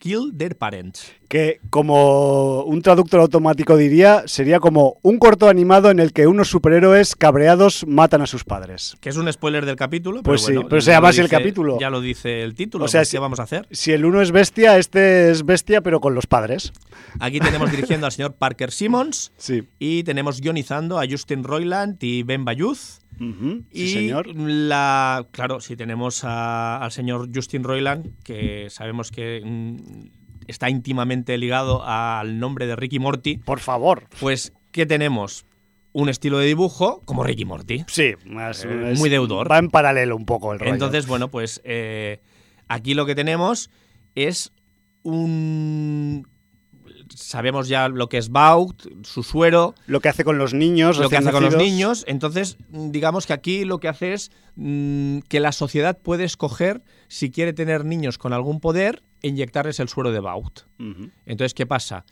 kill their parents. Que como un traductor automático diría, sería como un corto animado en el que unos superhéroes cabreados matan a sus padres. Que es un spoiler del capítulo. Pues pero sí, bueno, pero se llama así el capítulo. Ya lo dice el título. O sea, pues, si- ¿qué vamos a hacer? Si el uno es bestia, este es bestia, pero con los padres. Aquí tenemos <laughs> dirigiendo al señor Parker Simmons Sí. y tenemos guionizando a Justin Roiland y Ben Bayuz. Y Sí, señor. la claro, si tenemos a- al señor Justin Roiland, que sabemos que mm, está íntimamente ligado al nombre de Ricky Morty, Por favor. pues ¿qué tenemos? Un estilo de dibujo como Ricky Morty. Sí, más- Eh, es- muy deudor. Va en paralelo un poco el rollo. Entonces, bueno, pues eh, aquí lo que tenemos es un... Sabemos ya lo que es Baut, su suero, lo que hace con los niños, lo que hace con los niños. Entonces, digamos que aquí lo que hace es mm, que la sociedad puede escoger si quiere tener niños con algún poder e inyectarles el suero de Baut. Entonces, ¿qué pasa?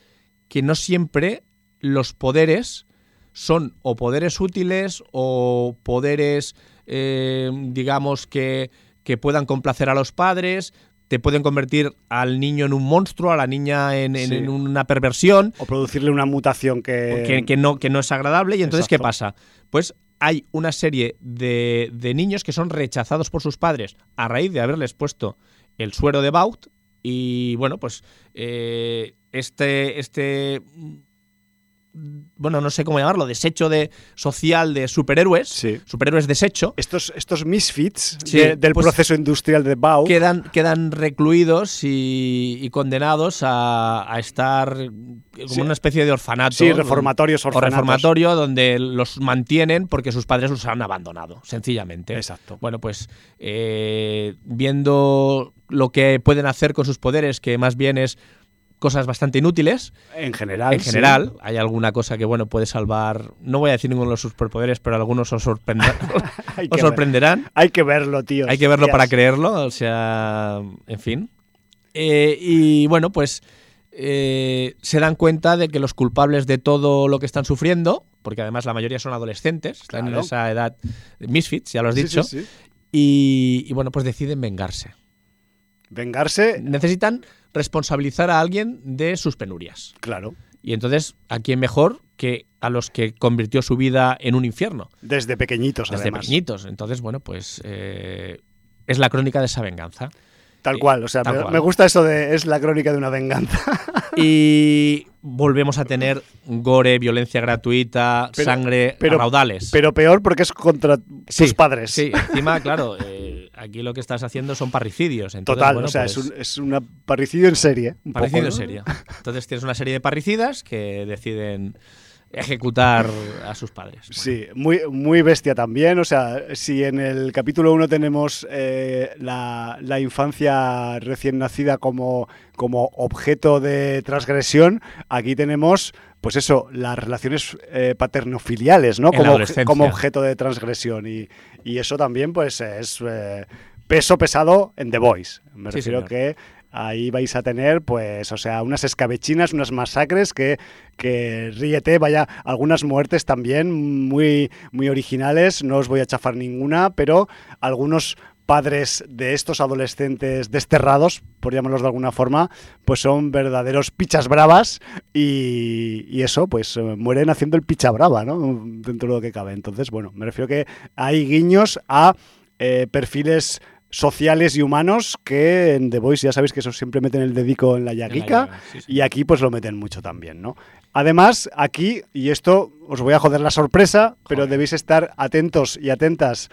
Que no siempre los poderes son o poderes útiles o poderes, eh, digamos, que, que puedan complacer a los padres, te pueden convertir al niño en un monstruo, a la niña en, en- Sí. en una perversión O producirle una mutación que... que, que no, que no es agradable. Y entonces, ¿qué pasa? Pues hay una serie de, de niños que son rechazados por sus padres a raíz de haberles puesto el suero de Baut. Y bueno, pues eh, este, este, bueno, no sé cómo llamarlo, desecho de social de superhéroes, Sí. superhéroes desecho, Estos, estos misfits Sí, de- del pues- proceso industrial de Bau. quedan, quedan recluidos y, y condenados a, a estar como Sí. una especie de orfanato. Sí, reformatorios, o orfanatos. reformatorio donde los mantienen porque sus padres los han abandonado, sencillamente. Exacto. Bueno, pues eh, viendo lo que pueden hacer con sus poderes, que más bien es cosas bastante inútiles, En general. en sí. general, hay alguna cosa que bueno puede salvar, no voy a decir ninguno de los superpoderes, pero algunos os, sorprenda- <laughs> Hay <laughs> os ver- sorprenderán. Hay que verlo, tío. Hay que verlo para creerlo, o sea, en fin. Eh, y bueno, pues eh, se dan cuenta de que los culpables de todo lo que están sufriendo, porque además la mayoría son adolescentes, están Claro. en esa edad misfits, ya lo has dicho, sí, sí. Y, y bueno, pues deciden vengarse. Vengarse, Necesitan responsabilizar a alguien de sus penurias. claro. Y entonces, ¿a quién mejor que a los que convirtió su vida en un infierno? Desde pequeñitos, Desde además. pequeñitos. Entonces, bueno, pues eh, es la crónica de esa venganza. Tal cual. O sea, me, cual. me gusta eso de es la crónica de una venganza. <laughs> Y volvemos a tener gore, violencia gratuita, Pero- sangre pero- a raudales. Pero peor porque es contra Sí, tus padres. Sí, encima, <laughs> claro, eh, aquí lo que estás haciendo son parricidios. Entonces, Total, bueno, o sea, pues, es, un, es una parricidio en serie. un poco, parricidio ¿no? en serie. Entonces tienes una serie de parricidas que deciden ejecutar a sus padres. Sí, muy, muy bestia también. O sea, si en el capítulo 1 tenemos eh, la, la infancia recién nacida como, como objeto de transgresión, aquí tenemos, pues eso, las relaciones eh, paternofiliales, ¿no? Como, objeto de transgresión. Y, y eso también, pues, es eh, peso pesado en The Voice. Me Sí, refiero señor. que ahí vais a tener, pues, o sea, unas escabechinas, unas masacres que, que ríete, vaya, algunas muertes también muy, muy originales, no os voy a chafar ninguna, pero algunos padres de estos adolescentes desterrados, por llamarlos de alguna forma, pues son verdaderos pichas bravas y, eso, pues eh, mueren haciendo el picha brava, ¿no? Dentro de lo que cabe. Entonces, bueno, me refiero que hay guiños a eh, perfiles sociales y humanos que en The Voice ya sabéis que eso siempre meten el dedico en la llaguica llaga, sí, sí. y aquí pues lo meten mucho también, ¿no? Además, aquí, y esto os voy a joder la sorpresa, pero debéis estar atentos y atentas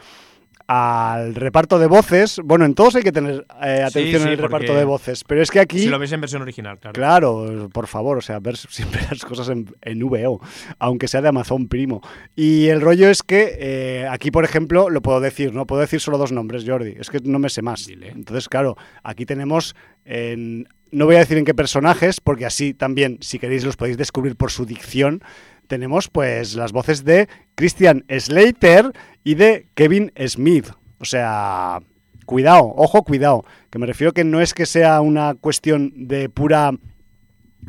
al reparto de voces. Bueno, en todos hay que tener eh, atención sí, en el reparto de voces, pero es que aquí... Si lo ves en versión original, claro. Claro, por favor, o sea, ver <laughs> siempre las cosas en, en VO, aunque sea de Amazon Primo. Y el rollo es que eh, aquí, por ejemplo, lo puedo decir, no puedo decir solo dos nombres, Jordi, es que no me sé más. Dile. Entonces, claro, aquí tenemos, en- no voy a decir en qué personajes, porque así también, si queréis, los podéis descubrir por su dicción. Tenemos pues las voces de Christian Slater y de Kevin Smith. O sea, cuidado, ojo, cuidado. Que me refiero que no es que sea una cuestión de pura.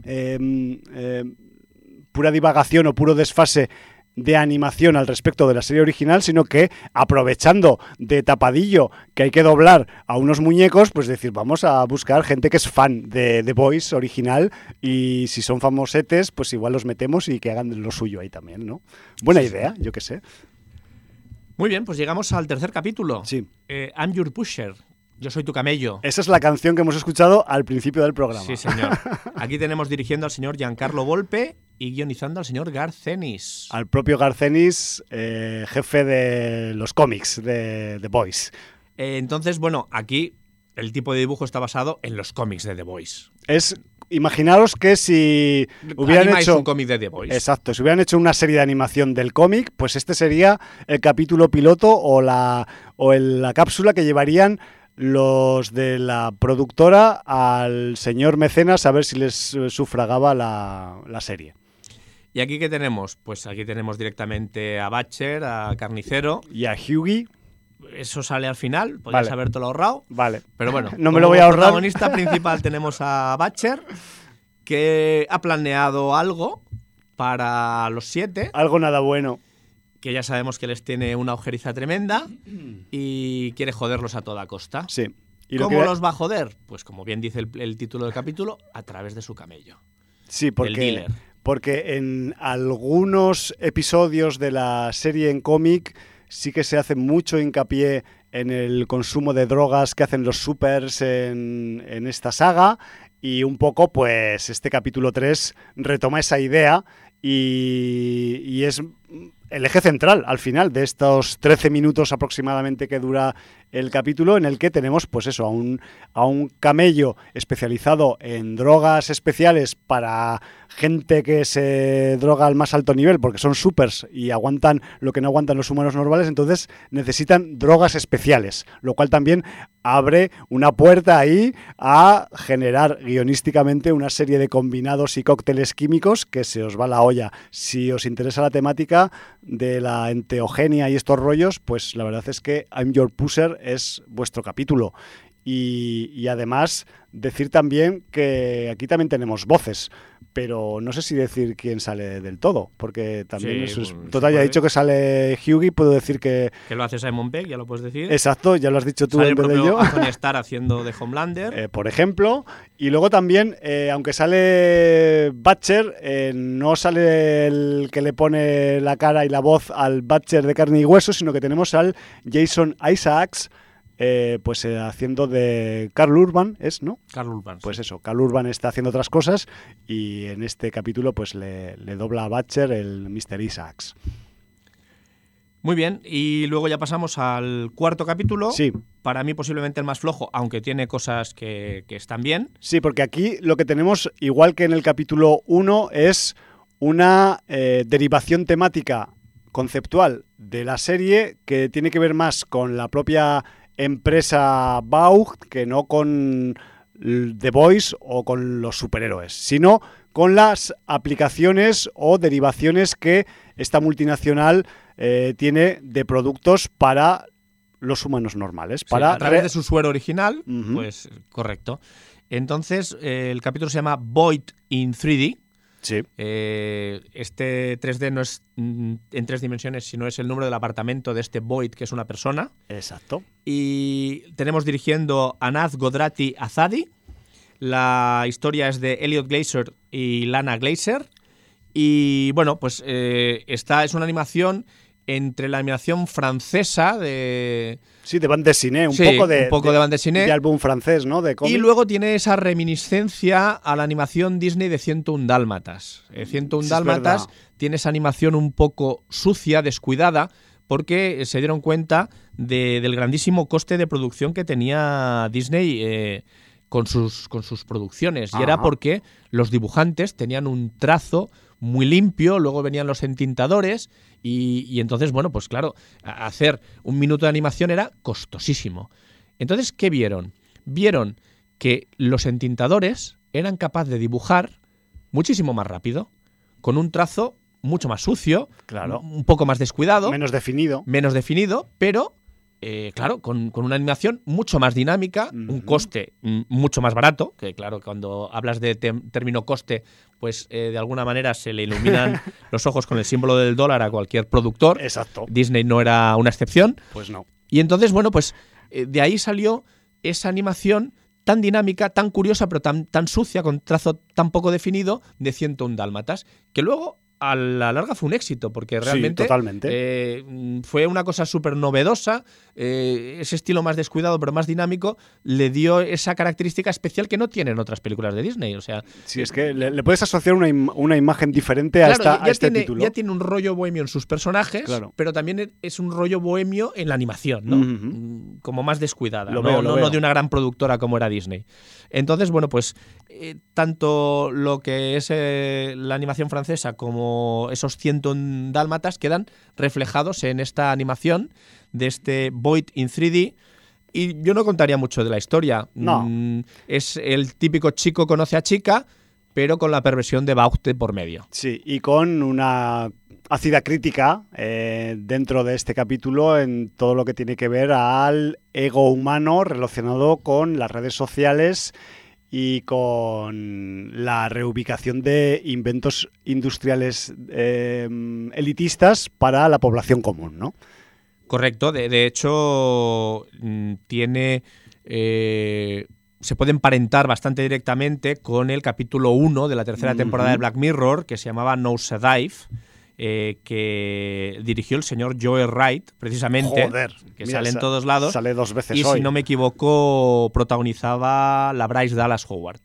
eh, eh, pura divagación o puro desfase de animación al respecto de la serie original, sino que aprovechando de tapadillo que hay que doblar a unos muñecos, pues decir, vamos a buscar gente que es fan de The Voice original y si son famosetes, pues igual los metemos y que hagan lo suyo ahí también, ¿no? Buena idea, yo qué sé. Muy bien, pues llegamos al tercer capítulo. Sí. Eh, I'm Your Pusher. Yo soy tu camello. Esa es la canción que hemos escuchado al principio del programa. Sí, señor. Aquí tenemos dirigiendo al señor Giancarlo Volpe y guionizando al señor Garcenis. Al propio Garcenis, eh, jefe de los cómics de The Boys. Eh, entonces, bueno, aquí el tipo de dibujo está basado en los cómics de The Boys. Es imaginaros que si hubieran Animáis hecho un cómic de The Boys. Exacto, si hubieran hecho una serie de animación del cómic, pues este sería el capítulo piloto o la o el- la cápsula que llevarían los de la productora al señor mecenas a ver si les eh, sufragaba la, la serie. ¿Y aquí qué tenemos? Pues aquí tenemos directamente a Batcher, a Carnicero. Y a Hughie, Eso sale al final, podrías Vale. habértelo ahorrado. vale. Pero bueno, No me lo voy a ahorrar. protagonista principal <laughs> tenemos a Batcher, que ha planeado algo para los siete, Algo nada bueno. que ya sabemos que les tiene una ojeriza tremenda y quiere joderlos a toda costa. Sí. Y lo ¿Cómo que- los va a joder? Pues como bien dice el, el título del capítulo, a través de su camello. Sí, porque, dealer. porque en algunos episodios de la serie en cómic sí que se hace mucho hincapié en el consumo de drogas que hacen los supers en, en esta saga y un poco pues este capítulo 3 retoma esa idea y, y es el eje central al final de estos 13 minutos aproximadamente que dura el capítulo en el que tenemos pues eso a un, a un camello especializado en drogas especiales para gente que se droga al más alto nivel porque son supers y aguantan lo que no aguantan los humanos normales entonces necesitan drogas especiales lo cual también abre una puerta ahí a generar guionísticamente una serie de combinados y cócteles químicos que se os va la olla si os interesa la temática de la enteogenia y estos rollos, pues la verdad es que I'm Your Pusher es vuestro capítulo. Y, y además decir también que aquí también tenemos voces, pero no sé si decir quién sale del todo, porque también Sí, es... pues, Total, ya he dicho que sale Hughie, puedo decir que... Que lo hace Simon Peck, ya lo puedes decir. Exacto, ya lo has dicho tú Sale el en vez de yo. Anthony <laughs> Starr haciendo de Homelander. Eh, por ejemplo. Y luego también, eh, aunque sale Butcher, eh, no sale el que le pone la cara y la voz al Butcher de carne y hueso, sino que tenemos al Jason Isaacs, eh, pues eh, haciendo de Carl Urban, ¿es, no? Carl Urban. Pues eso, Carl Urban está haciendo otras cosas y en este capítulo pues le, le dobla a Butcher el Mr. Isaacs. Muy bien, y luego ya pasamos al cuarto capítulo. Sí. Para mí posiblemente el más flojo, aunque tiene cosas que, que están bien. Sí, porque aquí lo que tenemos, igual que en el capítulo 1, es una eh, derivación temática conceptual de la serie que tiene que ver más con la propia empresa Baug que no con The Boys o con los superhéroes, sino con las aplicaciones o derivaciones que esta multinacional eh, tiene de productos para los humanos normales. Sí, Para a través de su suero original, pues correcto. Entonces, eh, el capítulo se llama Void in 3D. Sí. Eh, este 3D no es mm, en tres dimensiones, sino es el número del apartamento de este Void, que es una persona. Exacto. Y tenemos dirigiendo a Naz Godrati Azadi. La historia es de Elliot Glazer y Lana Glazer. Y bueno, pues eh, esta es una animación entre la animación francesa de, Sí, de bande dessinée, un Sí, poco de, un poco de bande dessinée. de álbum francés, ¿no? De Y luego tiene esa reminiscencia a la animación Disney de 101 Dálmatas. Eh, 101 Sí, es Dálmatas tiene esa animación un poco sucia, descuidada, porque se dieron cuenta de- del grandísimo coste de producción que tenía Disney eh, con, sus, con sus producciones. Y era porque los dibujantes tenían un trazo muy limpio, luego venían los entintadores y, y entonces, bueno, pues claro, hacer un minuto de animación era costosísimo. Entonces, ¿qué vieron? Vieron que los entintadores eran capaces de dibujar muchísimo más rápido, con un trazo mucho más sucio, Claro. un poco más descuidado, Menos definido. menos definido, pero eh, claro, con, con una animación mucho más dinámica, un coste mm, mucho más barato, que claro, cuando hablas de término coste, pues eh, de alguna manera se le iluminan <laughs> los ojos con el símbolo del dólar a cualquier productor. Exacto. Disney no era una excepción. Pues no. Y entonces, bueno, pues eh, de ahí salió esa animación tan dinámica, tan curiosa, pero tan, tan sucia, con trazo tan poco definido, de 101 dálmatas, que luego a la larga fue un éxito, porque realmente sí, totalmente. eh, fue una cosa súper novedosa, eh, ese estilo más descuidado pero más dinámico le dio esa característica especial que no tienen otras películas de Disney. O sea, Sí, es que le, le puedes asociar una, im- una imagen diferente a, Claro, esta- ya, a ya este tiene, título. ya tiene un rollo bohemio en sus personajes, Claro. pero también es un rollo bohemio en la animación, ¿no? Mm, Como más descuidada, Lo no, veo, lo no- no veo. de una gran productora como era Disney. Entonces, bueno, pues eh, tanto lo que es eh, la animación francesa como esos 101 dálmatas quedan reflejados en esta animación de este Void in 3D. Y yo no contaría mucho de la historia. No. Mm, es el típico chico conoce a chica, pero con la perversión de Baute por medio. Sí, y con una ácida crítica eh, dentro de este capítulo en todo lo que tiene que ver al ego humano relacionado con las redes sociales y con la reubicación de inventos industriales eh, elitistas para la población común, ¿no? Correcto, de, de hecho mm, tiene... eh, se puede emparentar bastante directamente con el capítulo 1 de la tercera temporada de. Black Mirror, que se llamaba No Dive, eh, que dirigió el señor Joe Wright, precisamente, Joder, que mira, sale en todos lados. Sale dos veces y hoy. si no me equivoco, protagonizaba la Bryce Dallas Howard.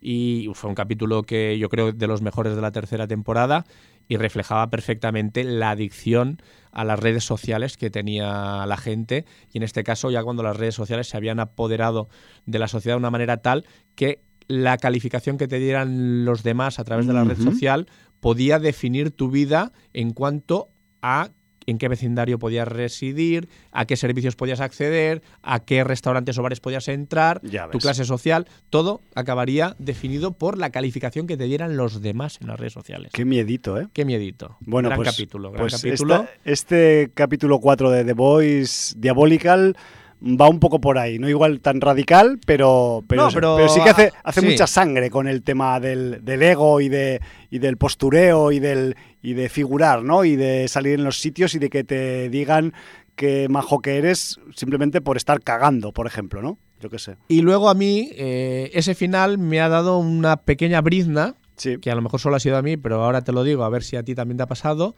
Y fue un capítulo que yo creo de los mejores de la tercera temporada y reflejaba perfectamente la adicción a las redes sociales que tenía la gente y en este caso ya cuando las redes sociales se habían apoderado de la sociedad de una manera tal que la calificación que te dieran los demás a través de la red social podía definir tu vida en cuanto a en qué vecindario podías residir, a qué servicios podías acceder, a qué restaurantes o bares podías entrar, Ya tu clase social, todo acabaría definido por la calificación que te dieran los demás en las redes sociales. Qué miedito, ¿eh? Qué miedito. Bueno, gran pues, capítulo, gran pues capítulo. esta- este capítulo 4 de The Voice Diabolical va un poco por ahí, no igual tan radical, pero, pero, No, pero, pero sí que hace, hace sí. mucha sangre con el tema del, del ego y, de, y del postureo y, del, y de figurar, ¿no? Y de salir en los sitios y de que te digan que majo que eres simplemente por estar cagando, por ejemplo, ¿no? Yo qué sé. Y luego a mí, eh, ese final me ha dado una pequeña brizna, Sí. que a lo mejor solo ha sido a mí, pero ahora te lo digo, a ver si a ti también te ha pasado,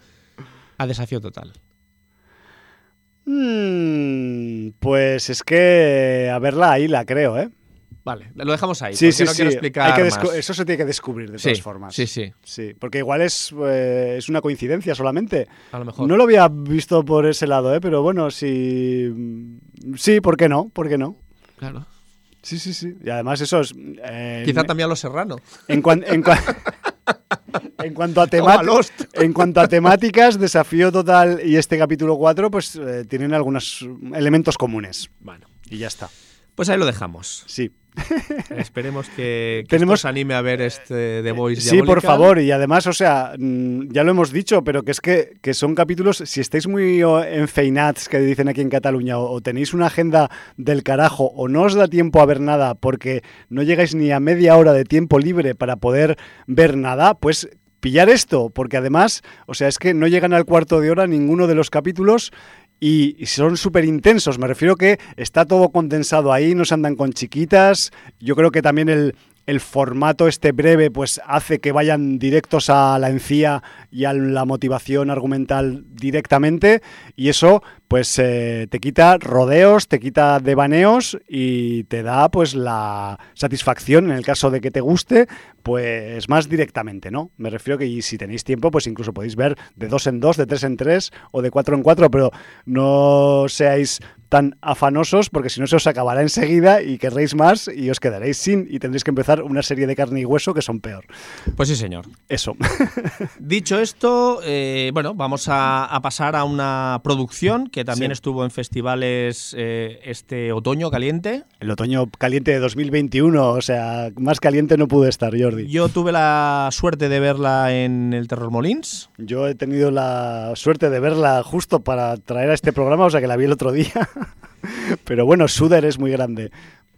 a desafío total. Mm, pues es que a verla ahí la creo, ¿eh? Vale, lo dejamos ahí, Sí, sí, no sí. quiero Hay que más. Eso se tiene que descubrir de Sí, todas formas. sí, sí, Sí, porque igual es, eh, es una coincidencia solamente. a lo mejor. No lo había visto por ese lado, ¿eh? pero bueno, sí. Sí, ¿por qué no? ¿Por qué no? Claro. Sí, sí, sí. Y además eso es... eh, Quizá también a los serrano. En, cuan- en cua- <laughs> <laughs> en cuanto a temáticas... En cuanto a temáticas, Desafío Total y este capítulo 4, pues eh, tienen algunos elementos comunes. Bueno, Y ya está. Pues ahí lo dejamos. Sí. <laughs> Esperemos que, que Tenemos- esto os anime a ver este The Voice Sí, por favor. Y además, o sea, mm, ya lo hemos dicho, pero que es que, que son capítulos, si estáis muy enfeinats, que dicen aquí en Cataluña, o, o tenéis una agenda del carajo, o no os da tiempo a ver nada porque no llegáis ni a media hora de tiempo libre para poder ver nada, pues pillar esto, porque además, o sea, es que no llegan al cuarto de hora ninguno de los capítulos y son súper intensos. Me refiero que está todo condensado ahí, no se andan con chiquitas. Yo creo que también el, el formato este breve pues hace que vayan directos a la encía y a la motivación argumental directamente y eso pues eh, te quita rodeos, te quita devaneos y te da pues la satisfacción en el caso de que te guste pues más directamente, ¿no? Me refiero que si tenéis tiempo pues incluso podéis ver de dos en dos, de tres en tres o de cuatro en cuatro, pero no seáis tan afanosos porque si no se os acabará enseguida y querréis más y os quedaréis sin y tendréis que empezar una serie de carne y hueso que son peor. Pues sí, señor. Eso. <laughs> Dicho esto, eh, bueno, vamos a, a pasar a una producción que también Sí. estuvo en festivales eh, este otoño caliente. El otoño caliente de 2021, o sea, más caliente no pude estar, Jordi. Yo tuve la suerte de verla en el Terror Molins. Yo he tenido la suerte de verla justo para traer a este programa, o sea que la vi el otro día. <laughs> <laughs> Pero bueno, Suder es muy grande.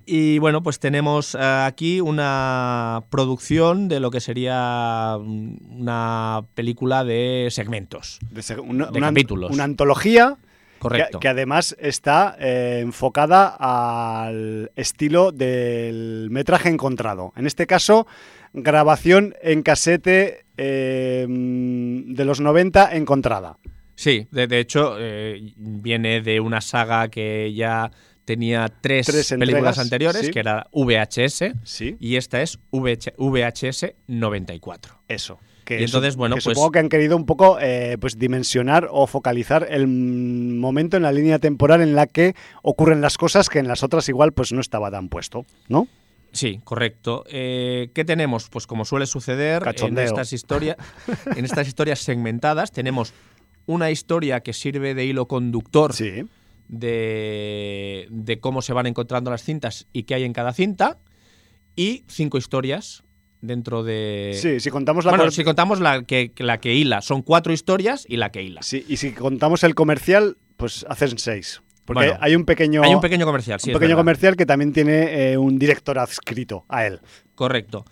Y bueno, pues tenemos eh, aquí una producción de lo que sería mm, una película de segmentos. De seg- una, De una- capítulos. una antología Correcto. Que, que además está eh, enfocada al estilo del metraje encontrado. En este caso, grabación en casete eh, de los 90 encontrada. Sí, de, de hecho, eh, viene de una saga que ya tenía tres, Tres películas entregas, anteriores, sí. que era VHS, Sí, y esta es VH VHS 94. eso. Que Y entonces, bueno, que pues- supongo que han querido un poco eh, pues dimensionar o focalizar el momento en la línea temporal en la que ocurren las cosas que en las otras igual pues no estaba tan puesto, ¿no? Sí, correcto. Eh, ¿Qué tenemos? Pues como suele suceder en estas, historias, en estas historias segmentadas, tenemos una historia que sirve de hilo conductor Sí. de, de cómo se van encontrando las cintas y qué hay en cada cinta, y cinco historias dentro de... Sí, si contamos la bueno, si contamos la que, la que hila, son cuatro historias y la que hila. Sí, y si contamos el comercial, pues hacen seis. Porque Bueno, hay un pequeño, Hay un pequeño comercial, sí. un pequeño comercial que también tiene eh, un director adscrito a él. Correcto.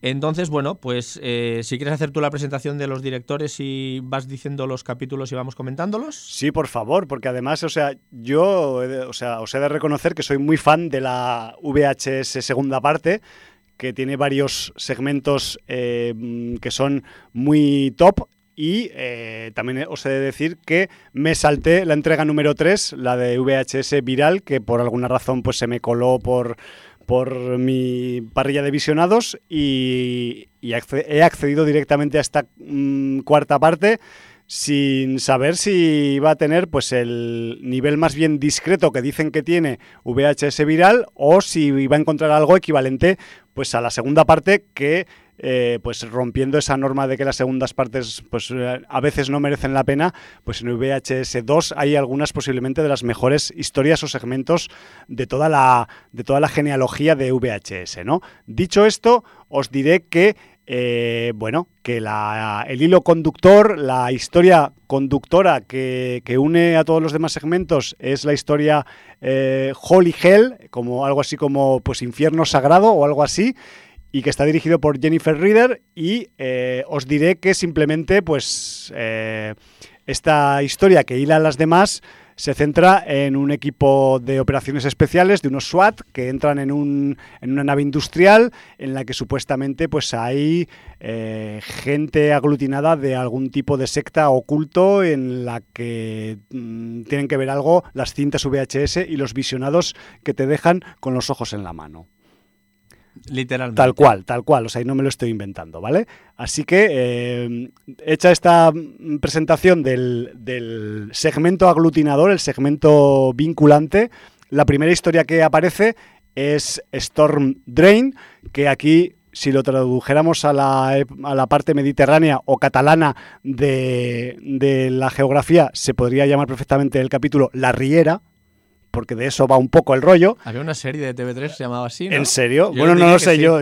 Entonces, bueno, pues eh, si quieres hacer tú la presentación de los directores y vas diciendo los capítulos y vamos comentándolos. Sí, por favor, porque además, o sea, yo, o sea, os he de reconocer que soy muy fan de la VHS segunda parte, que tiene varios segmentos eh, que son muy top. Y eh, también os he de decir que me salté la entrega número 3, la de VHS Viral, que por alguna razón pues se me coló por, por mi parrilla de visionados y, y he accedido directamente a esta mm, cuarta parte sin saber si va a tener pues el nivel más bien discreto que dicen que tiene VHS viral o si va a encontrar algo equivalente pues a la segunda parte que eh, pues rompiendo esa norma de que las segundas partes pues eh, a veces no merecen la pena pues en VHS 2 hay algunas posiblemente de las mejores historias o segmentos de toda la de toda la genealogía de VHS no dicho esto os diré que eh, bueno, que la- el hilo conductor, la historia conductora que, que une a todos los demás segmentos es la historia Holy Hell, como algo así como pues infierno sagrado o algo así, y que está dirigido por Jennifer Reader y eh, os diré que simplemente pues eh, esta historia que hila a las demás se centra en un equipo de operaciones especiales, de unos SWAT, que entran en, un, en una nave industrial en la que supuestamente pues, hay eh, gente aglutinada de algún tipo de secta oculto en la que mm, tienen que ver algo las cintas VHS y los visionados que te dejan con los ojos en la mano. Literalmente. Tal cual, tal cual, o sea, y no me lo estoy inventando, ¿vale? Así que, eh, hecha esta presentación del, del segmento aglutinador, el segmento vinculante, la primera historia que aparece es Storm Drain, que aquí, si lo tradujéramos a la, a la parte mediterránea o catalana de, de la geografía, se podría llamar perfectamente el capítulo La Riera, porque de eso va un poco el rollo. Había una serie de TV3 que se llamaba así, ¿no? ¿En serio? Yo bueno, no lo sé sí. yo.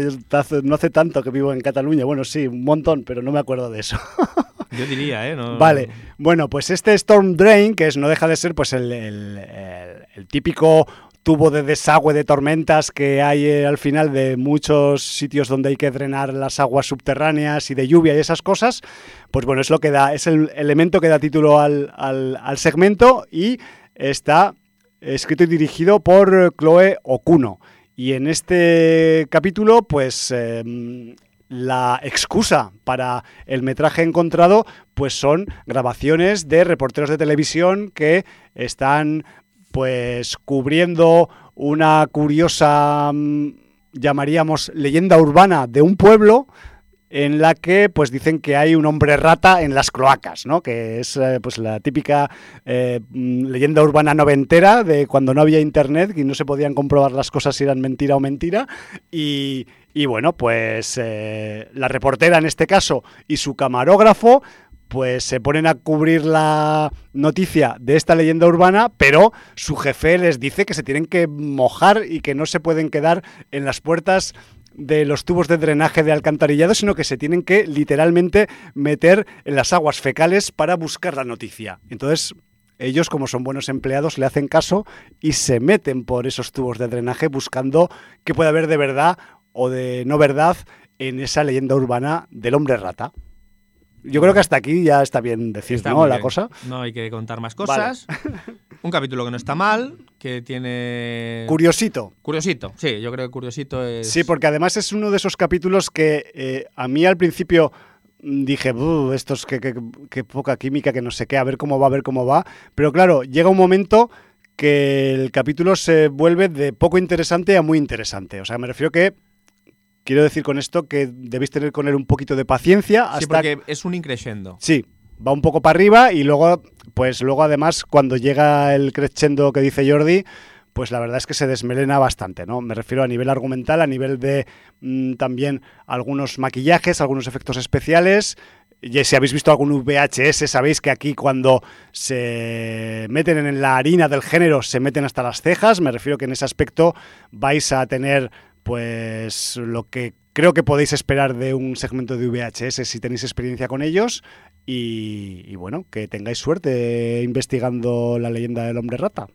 no hace tanto que vivo en Cataluña. Bueno, sí, un montón, pero no me acuerdo de eso. Yo diría, ¿eh? No- <laughs> Vale. Bueno, pues este Storm Drain, que es, no deja de ser pues el, el- el- el típico tubo de desagüe de tormentas que hay eh, al final de muchos sitios donde hay que drenar las aguas subterráneas y de lluvia y esas cosas, pues bueno, es lo que da, es el elemento que da título al, al- al segmento y está escrito y dirigido por eh, Chloe Okuno. Y en este capítulo, pues eh, la excusa para el metraje encontrado, pues son grabaciones de reporteros de televisión que están pues cubriendo una curiosa mm, llamaríamos leyenda urbana de un pueblo en la que pues dicen que hay un hombre rata en las cloacas, ¿no? Que es eh, pues la típica eh, mm, leyenda urbana noventera de cuando no había internet y no se podían comprobar las cosas si eran mentira o mentira y, y bueno pues eh, la reportera en este caso y su camarógrafo pues se ponen a cubrir la noticia de esta leyenda urbana, pero su jefe les dice que se tienen que mojar y que no se pueden quedar en las puertas de los tubos de drenaje de alcantarillado, sino que se tienen que literalmente meter en las aguas fecales para buscar la noticia. Entonces, ellos, como son buenos empleados, le hacen caso y se meten por esos tubos de drenaje buscando qué puede haber de verdad o de no verdad en esa leyenda urbana del hombre rata. Yo creo que hasta aquí ya está bien decir, Está ¿no? La bien. cosa. No hay que contar más cosas. <laughs> Un capítulo que no está mal, que tiene... Curiosito. Curiosito, sí, yo creo que Curiosito es... Sí, porque además es uno de esos capítulos que eh, a mí al principio mm, dije, "Buh, esto es que, que- que poca química, que no sé qué, a ver cómo va, a ver cómo va. Pero claro, llega un momento que el capítulo se vuelve de poco interesante a muy interesante. O sea, me refiero que, quiero decir con esto que debéis tener con él un poquito de paciencia hasta Sí, porque es un increscendo. Sí, va un poco para arriba y luego, pues luego además cuando llega el crescendo que dice Jordi, pues la verdad es que se desmelena bastante, ¿no? Me refiero a nivel argumental, a nivel de mm, también algunos maquillajes, algunos efectos especiales. Y si habéis visto algún VHS, sabéis que aquí cuando se meten en la harina del género se meten hasta las cejas. Me refiero que en ese aspecto vais a tener pues lo que creo que podéis esperar de un segmento de VHS si tenéis experiencia con ellos. Y, y bueno, que tengáis suerte investigando la leyenda del hombre rata.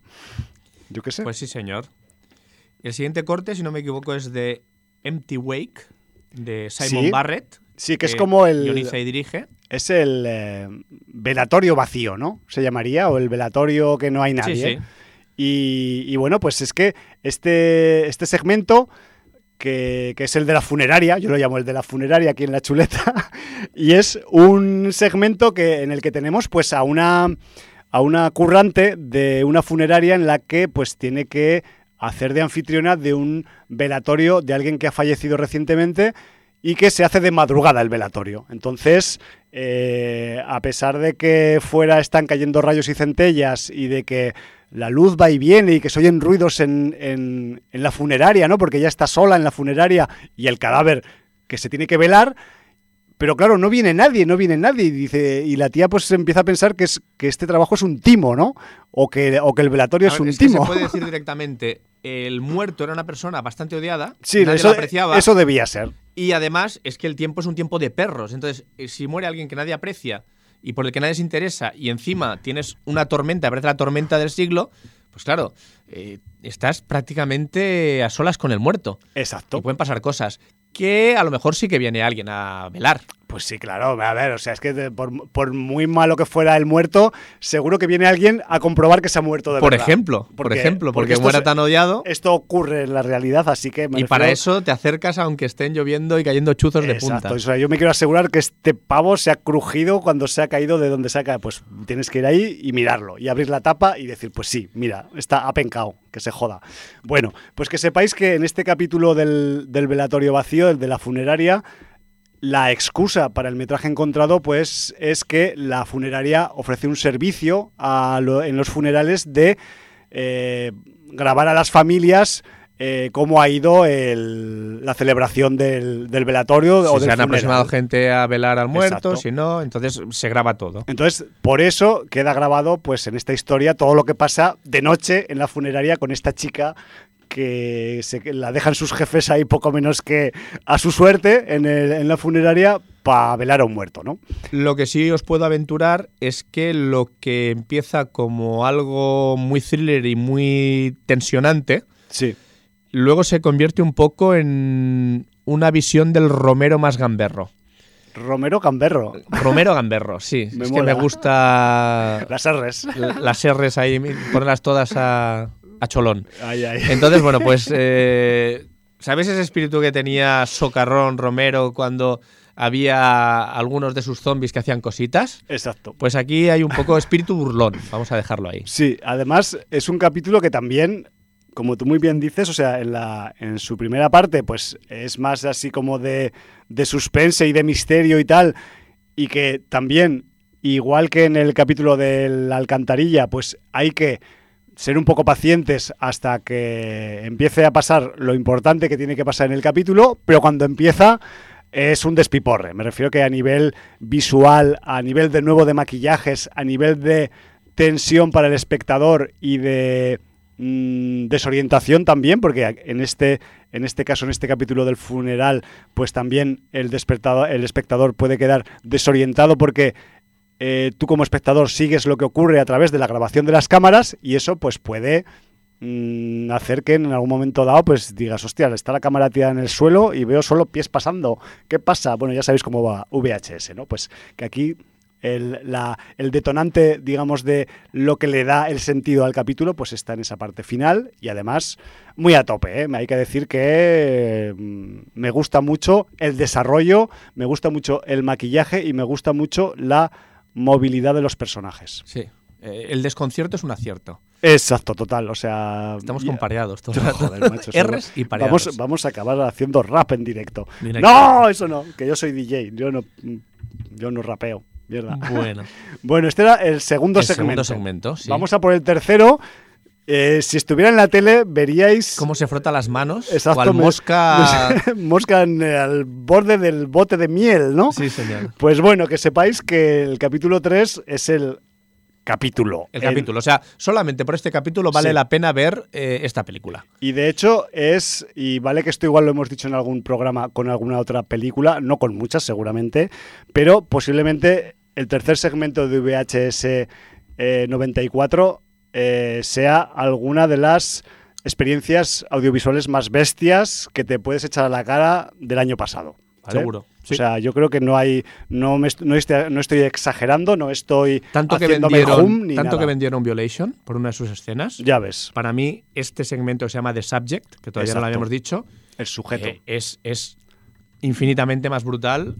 Yo qué sé. Pues sí, señor. El siguiente corte, si no me equivoco, es de Empty Wake, de Simon Sí. Barrett. sí, que es como el. Guioniza y dirige. Es el eh, velatorio vacío, ¿no? Se llamaría, o el velatorio que no hay nadie. Sí, sí. Y, y bueno, pues es que este, este segmento, que, es el de la funeraria, yo lo llamo el de la funeraria aquí en la chuleta, <laughs> y es un segmento que, en el que tenemos pues a una, a una currante de una funeraria en la que pues tiene que hacer de anfitriona de un velatorio de alguien que ha fallecido recientemente y que se hace de madrugada el velatorio. Entonces, eh, a pesar de que fuera están cayendo rayos y centellas y de que la luz va y viene y que se oyen ruidos en, en- en la funeraria, ¿no? Porque ella está sola en la funeraria y el cadáver que se tiene que velar. Pero claro, no viene nadie, no viene nadie. Y, dice, y la tía pues empieza a pensar que, es, que este trabajo es un timo, ¿no? O que, o que el velatorio es un es que timo. se puede decir <laughs> directamente, el muerto era una persona bastante odiada, Sí, nadie eso, lo apreciaba, eso debía ser. Y además es que el tiempo es un tiempo de perros. Entonces, eh, si muere alguien que nadie aprecia y por el que nadie se interesa, y encima tienes una tormenta, parece la tormenta del siglo, pues claro, eh, estás prácticamente a solas con el muerto. Exacto. Y pueden pasar cosas. Que a lo mejor sí que viene alguien a velar. Pues sí, claro, a ver, o sea, es que de- por, por muy malo que fuera el muerto, seguro que viene alguien a comprobar que se ha muerto de Por verdad. ejemplo, por Porque- ejemplo, porque, esto muera tan odiado. Esto ocurre en la realidad, así que... me Y para eso te acercas aunque estén lloviendo y cayendo chuzos de Exacto, punta. o sea, yo me quiero asegurar que este pavo se ha crujido cuando se ha caído de donde se ha caído. Pues tienes que ir ahí y mirarlo, y abrir la tapa y decir, pues sí, mira, está apencado, que se joda. Bueno, pues que sepáis que en este capítulo del, del velatorio vacío, el de la funeraria, la excusa para el metraje encontrado, pues, es que la funeraria ofrece un servicio a lo- en los funerales de eh, grabar a las familias eh, cómo ha ido el- la celebración del, del velatorio o Si del se han funeral. aproximado gente a velar al muerto, Exacto. si no, entonces se graba todo. Entonces, por eso queda grabado, pues, en esta historia todo lo que pasa de noche en la funeraria con esta chica que se, la dejan sus jefes ahí poco menos que a su suerte en, el- en la funeraria para velar a un muerto, ¿no? Lo que sí os puedo aventurar es que lo que empieza como algo muy thriller y muy tensionante, Sí. luego se convierte un poco en una visión del Romero más gamberro. Romero Camberro, Romero gamberro, sí. <laughs> Me es que me gusta <laughs> las R's. las R's ahí, ponerlas todas a, a cholón. Ay, ay. Entonces, bueno, pues, <laughs> eh, ¿sabes ese espíritu que tenía Socarrón Romero cuando había algunos de sus zombies que hacían cositas? Exacto. Pues aquí hay un poco espíritu burlón, vamos a dejarlo ahí. Sí, además es un capítulo que también, como tú muy bien dices, o sea, en, la, en su primera parte, pues es más así como de, de suspense y de misterio y tal, y que también, igual que en el capítulo de la alcantarilla, pues hay que ser un poco pacientes hasta que empiece a pasar lo importante que tiene que pasar en el capítulo, pero cuando empieza es un despiporre. Me refiero que a nivel visual, a nivel de nuevo de maquillajes, a nivel de tensión para el espectador y de mm, desorientación también, porque en este, en este caso, en este capítulo del funeral, pues también el, el espectador puede quedar desorientado porque eh, tú como espectador sigues lo que ocurre a través de la grabación de las cámaras y eso pues puede mm, hacer que en algún momento dado pues digas, hostia, está la cámara tirada en el suelo y veo solo pies pasando. ¿Qué pasa? Bueno, ya sabéis cómo va VHS, ¿no? Pues que aquí el, detonante, digamos, de lo que le da el sentido al capítulo, pues está en esa parte final y además muy a tope. ¿eh? Hay que decir que mm, me gusta mucho el desarrollo, me gusta mucho el maquillaje y me gusta mucho la movilidad de los personajes. Sí. Eh, el desconcierto es un acierto. Exacto, total. O sea, Estamos todo el <laughs> rato. Joder, macho, R's y pareados. vamos, vamos a acabar haciendo rap en directo. No, eso no, que yo soy DJ, yo no, yo no rapeo. Mierda. Bueno, <laughs> Bueno, este era el segundo el segmento. segundo segmento. sí. Vamos a por el tercero. Eh, si estuviera en la tele, veríais. ¿Cómo se frota las manos? Exacto, Cual mosca. <laughs> mosca en- eh, al borde del bote de miel, ¿no? sí, señor. Pues bueno, que sepáis que el capítulo 3 es el capítulo. El capítulo. O sea, solamente por este capítulo vale Sí. la pena ver eh, esta película. Y de hecho es, y vale que esto igual lo hemos dicho en algún programa con alguna otra película, no con muchas seguramente, pero posiblemente el tercer segmento de VHS eh, 94 eh, sea alguna de las experiencias audiovisuales más bestias que te puedes echar a la cara del año pasado. ¿vale? Seguro. Sí. O sea, yo creo que no hay, no, me no, estoy, no estoy exagerando, no estoy tanto que vendieron, ni tanto que vendieron Violation por una de sus escenas. Ya ves, Para mí, este segmento que se llama The Subject, que todavía no lo habíamos dicho, el sujeto. eh, es, es infinitamente más brutal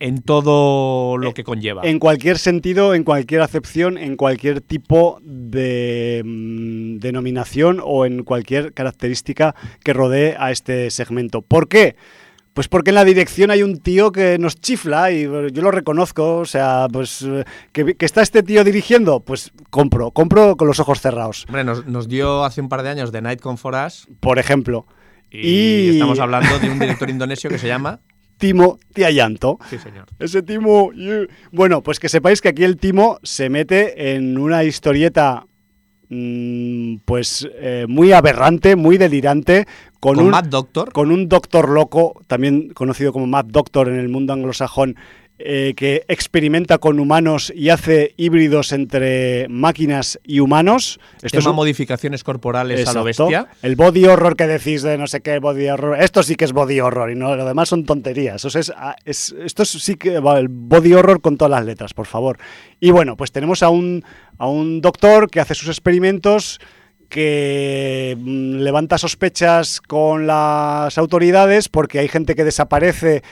en todo lo que conlleva. En cualquier sentido, en cualquier acepción, en cualquier tipo de mm, denominación o en cualquier característica que rodee a este segmento. ¿Por qué? Pues porque en la dirección hay un tío que nos chifla y eh, yo lo reconozco, o sea, pues eh, que, que está este tío dirigiendo, pues compro, compro con los ojos cerrados, Hombre, nos, nos dio hace un par de años The Night Come For Us por ejemplo. y, Y- estamos hablando de un director indonesio que se llama... Timo Tiayanto. Sí, señor. Ese Timo. yeah. Bueno, pues que sepáis que aquí el Timo se mete en una historieta. mm, Pues eh, muy aberrante, muy delirante, con, Con, un, Doctor. con un doctor loco, también conocido como Mad Doctor en el mundo anglosajón, eh, que experimenta con humanos y hace híbridos entre máquinas y humanos. Esto un- modificaciones corporales a lo bestia. El body horror que decís de no sé qué body horror. Esto sí que es body horror y no lo demás son tonterías. O sea, es, ah, es- esto es- sí que va el body horror con todas las letras, por favor. Y bueno, pues tenemos a un, a un doctor que hace sus experimentos que mm, levanta sospechas con las autoridades porque hay gente que desaparece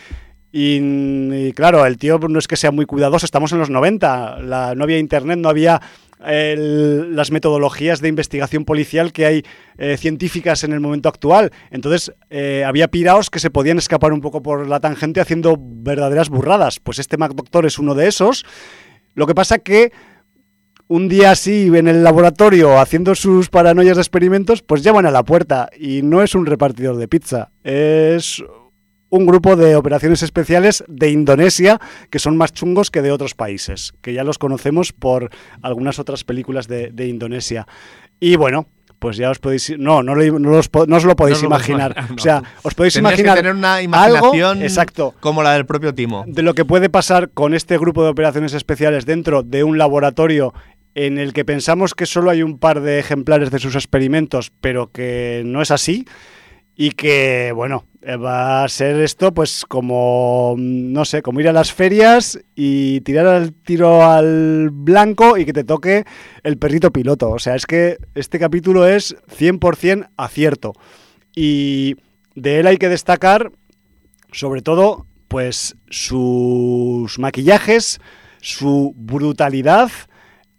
y, claro, el tío no es que sea muy cuidadoso, estamos en los 90, la- no había internet, no había las metodologías de investigación policial que hay eh, científicas en el momento actual. Entonces, eh, había piraos que se podían escapar un poco por la tangente haciendo verdaderas burradas. Pues este Mac Doctor es uno de esos. Lo que pasa que un día así en el laboratorio haciendo sus paranoias de experimentos, pues llaman a la puerta y no es un repartidor de pizza, es un grupo de operaciones especiales de Indonesia que son más chungos que de otros países, que ya los conocemos por algunas otras películas de, de Indonesia. Y bueno, pues ya os podéis... No, no, lo- no los no os lo podéis No imaginar. O sea, os podéis Tendrías que imaginar tener una algo... imaginación Exacto como la del propio Timo. de lo que puede pasar con este grupo de operaciones especiales dentro de un laboratorio en el que pensamos que solo hay un par de ejemplares de sus experimentos, pero que no es así. Y que, bueno, eh, va a ser esto pues como, mm, no sé, como ir a las ferias y tirar el tiro al blanco y que te toque el perrito piloto. O sea, es que este capítulo es 100% acierto. Y de él hay que destacar sobre todo, pues sus maquillajes, su brutalidad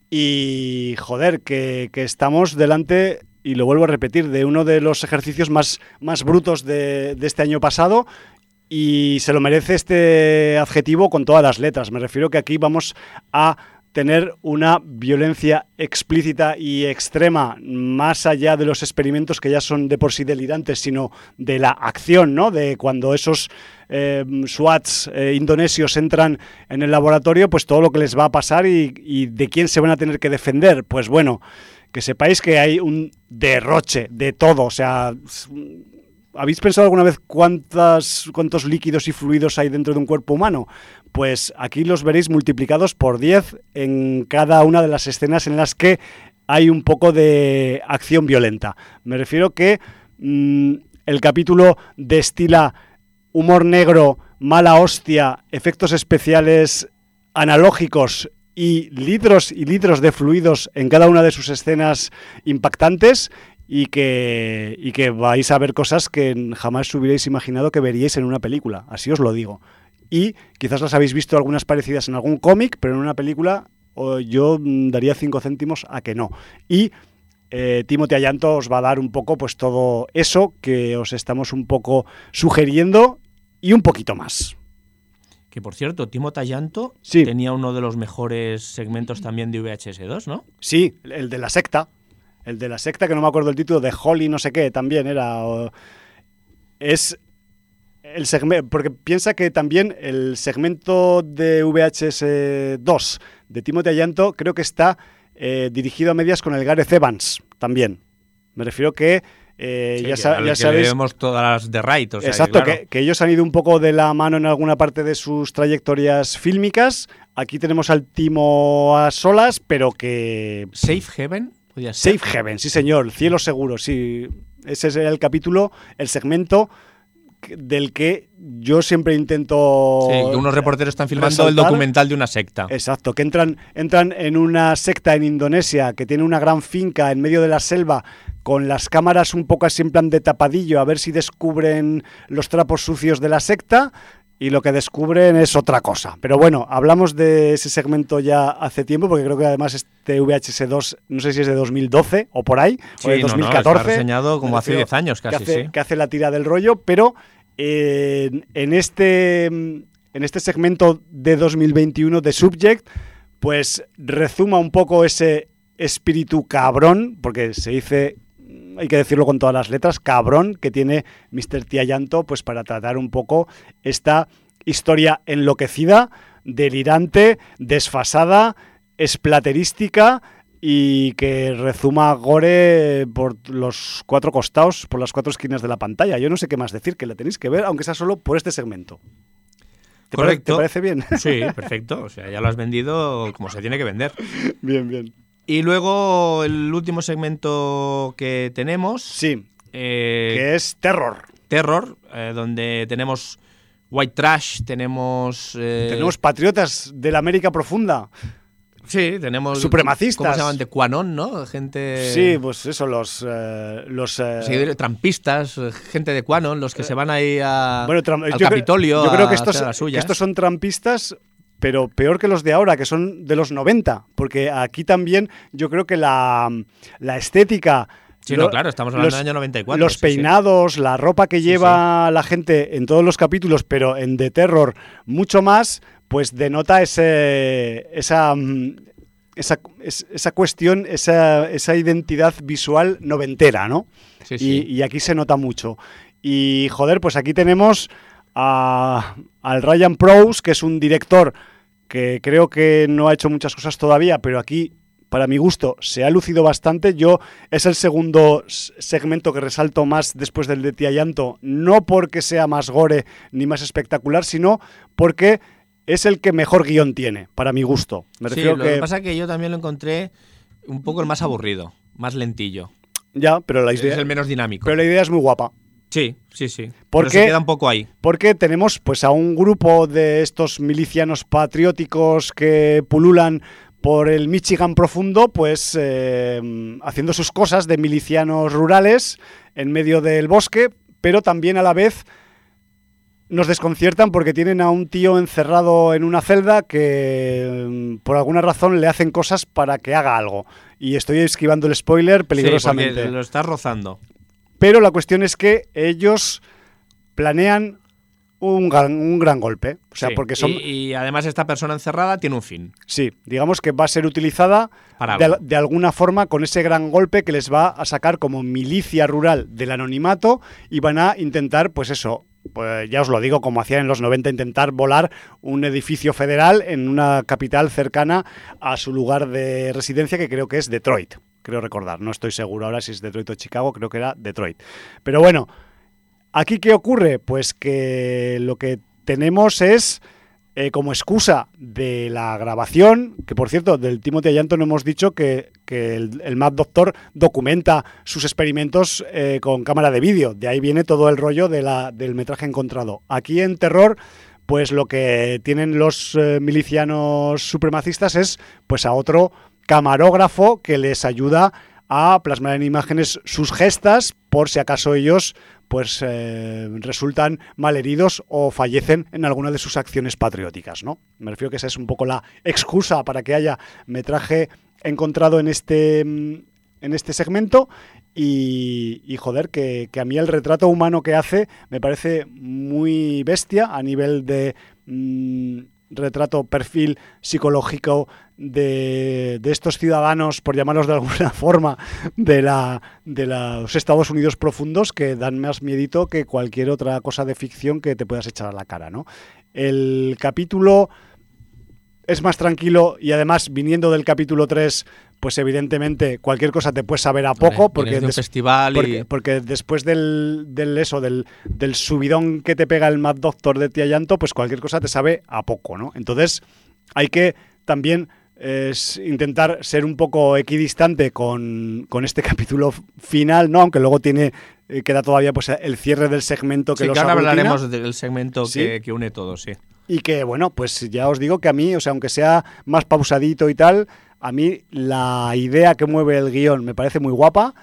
y, joder, que, que estamos delante, y lo vuelvo a repetir, de uno de los ejercicios más, más brutos de, de este año pasado. Y se lo merece este adjetivo con todas las letras. Me refiero que aquí vamos a tener una violencia explícita y extrema, más allá de los experimentos que ya son de por sí delirantes, sino de la acción, ¿no? De cuando esos eh, SWATs eh, indonesios entran en el laboratorio, pues todo lo que les va a pasar y de quién se van a tener que defender. Pues bueno, que sepáis que hay un derroche de todo, o sea, ¿Habéis pensado alguna vez cuántas, cuántos líquidos y fluidos hay dentro de un cuerpo humano? Pues aquí los veréis multiplicados por 10 en cada una de las escenas en las que hay un poco de acción violenta. Me refiero que mm, el capítulo destila humor negro, mala hostia, efectos especiales analógicos y litros y litros de fluidos en cada una de sus escenas impactantes y que, y que vais a ver cosas que jamás hubierais imaginado que veríais en una película, así os lo digo. Y quizás las habéis visto algunas parecidas en algún cómic, pero en una película yo daría cinco céntimos a que no. Y eh, Timothy Ayanto os va a dar un poco pues todo eso que os estamos un poco sugiriendo y un poquito más. Que por cierto, Timo Tallanto Sí. tenía uno de los mejores segmentos también de VHS2, ¿no? Sí, el de la secta. El de la secta, que no me acuerdo el título, de Holly no sé qué, también era. o- es el segmento. Porque piensa que también el segmento de VHS 2 de Timothy Ayanto creo que está eh, dirigido a medias con el Gareth Evans también. Me refiero que. Eh, Sí, ya que sa- al ya que sabéis. todas las de Right. o sea, Exacto, claro. que, que ellos han ido un poco de la mano en alguna parte de sus trayectorias fílmicas. Aquí tenemos al Timo a solas, pero que Safe Heaven. Safe Heaven, sí señor, cielo seguro, sí. Ese es el capítulo, el segmento del que yo siempre intento... Sí, unos reporteros están filmando el documental de una secta. Exacto, que entran, entran en una secta en Indonesia que tiene una gran finca en medio de la selva con las cámaras un poco así en plan de tapadillo a ver si descubren los trapos sucios de la secta y lo que descubren es otra cosa. Pero bueno, hablamos de ese segmento ya hace tiempo porque creo que además este VHS2 no sé si es de 2012 o por ahí, Sí, o de no, no, 2014. está reseñado como hace refiero 10 años casi, que hace, sí. que hace la tira del rollo, pero eh, en, este, en este segmento de 2021 de Subject, pues rezuma un poco ese espíritu cabrón, porque se dice, hay que decirlo con todas las letras, cabrón que tiene Mr. Tiayanto, pues para tratar un poco esta historia enloquecida, delirante, desfasada, esplaterística y que rezuma gore por los cuatro costados, por las cuatro esquinas de la pantalla. Yo no sé qué más decir, que la tenéis que ver, aunque sea solo por este segmento. ¿Te, Correcto. ¿te parece bien? <laughs> Sí, <laughs> perfecto. O sea, ya lo has vendido como se tiene que vender. bien, bien. Y luego el último segmento que tenemos, Sí, eh, que es terror. Terror, eh, donde tenemos White Trash, tenemos... eh, Tenemos patriotas de la América profunda. Sí, tenemos... supremacistas. ¿Cómo se llaman? De Quanon, ¿no? Gente... Sí, pues eso, los... eh, los eh, seguidores- trampistas, gente de Quanon, los que se van ahí a, bueno, al yo creo- Capitolio yo creo que estos, que estos son trampistas, pero peor que los de ahora, que son de los 90, porque aquí también yo creo que la, la estética... Sí, no, claro, estamos hablando los- del año 94. Los sí, sí. peinados, la ropa que lleva la gente en todos los capítulos, pero en The Terror mucho más, pues denota ese, esa, mm, esa, es- esa cuestión, esa, esa identidad visual noventera, ¿no? Sí, Y, sí. y aquí se nota mucho. Y joder, pues aquí tenemos a- al Ryan Prowse, que es un director que creo que no ha hecho muchas cosas todavía, pero aquí, para mi gusto, se ha lucido bastante. Yo es el segundo segmento que resalto más después del de Tia Llanto, no porque sea más gore ni más espectacular, sino porque es el que mejor guion tiene, para mi gusto. Me Sí, lo que, que pasa es que yo también lo encontré un poco el más aburrido, más lentillo. ya, pero la Es idea, el menos dinámico. pero la idea es muy guapa. sí, sí, sí. ¿Por Pero qué? se queda un poco ahí. Porque tenemos pues a un grupo de estos milicianos patrióticos que pululan por el Michigan profundo, pues eh, haciendo sus cosas de milicianos rurales en medio del bosque, pero también a la vez nos desconciertan porque tienen a un tío encerrado en una celda que mm, por alguna razón le hacen cosas para que haga algo. Y estoy esquivando el spoiler peligrosamente. lo estás rozando. Pero la cuestión es que ellos planean un gran, un gran golpe. O sea, Sí. porque son. Y, y además esta persona encerrada tiene un fin. Sí, digamos que va a ser utilizada de alguna forma con ese gran golpe que les va a sacar como milicia rural del anonimato y van a intentar, pues eso. Pues ya os lo digo, como hacían en los 90, intentar volar un edificio federal en una capital cercana a su lugar de residencia, que creo que es Detroit. Creo recordar, no estoy seguro ahora si es Detroit o Chicago, creo que era Detroit. Pero bueno, ¿Aquí qué ocurre? Pues que lo que tenemos es eh, como excusa de la grabación, que por cierto, del Timothy no hemos dicho que, el, Mad Doctor documenta sus experimentos eh, con cámara de vídeo. De ahí viene todo el rollo del metraje encontrado. Aquí en Terror pues lo que tienen los eh, milicianos supremacistas es pues a otro camarógrafo que les ayuda a plasmar en imágenes sus gestas por si acaso ellos pues eh, resultan malheridos o fallecen en alguna de sus acciones patrióticas, ¿no? Me refiero que esa es un poco la excusa para que haya metraje encontrado en este en este segmento y, y joder, que, que, a mí el retrato humano que hace me parece muy bestia a nivel de mmm, retrato, perfil psicológico de, de, estos ciudadanos, por llamarlos de alguna <laughs> forma, de, la, de los Estados Unidos profundos que dan más miedito que cualquier otra cosa de ficción que te puedas echar a la cara, ¿no? El capítulo es más tranquilo y además viniendo del capítulo 3 pues evidentemente cualquier cosa te puedes saber a poco porque, de un festival porque, y... porque, después del, del eso del, del, subidón que te pega el Mad Doctor de Tía Llanto pues cualquier cosa te sabe a poco no entonces hay que también es intentar ser un poco equidistante con, con, este <laughs> capítulo final, ¿no? Aunque luego tiene eh, queda todavía pues el cierre del segmento que sí, los que ahora aglutina. hablaremos del segmento ¿Sí? que, que, une todo, sí. Y que bueno, pues ya os digo que a mí, o sea, aunque sea más pausadito y tal, a mí la idea que mueve el guion me parece muy guapa.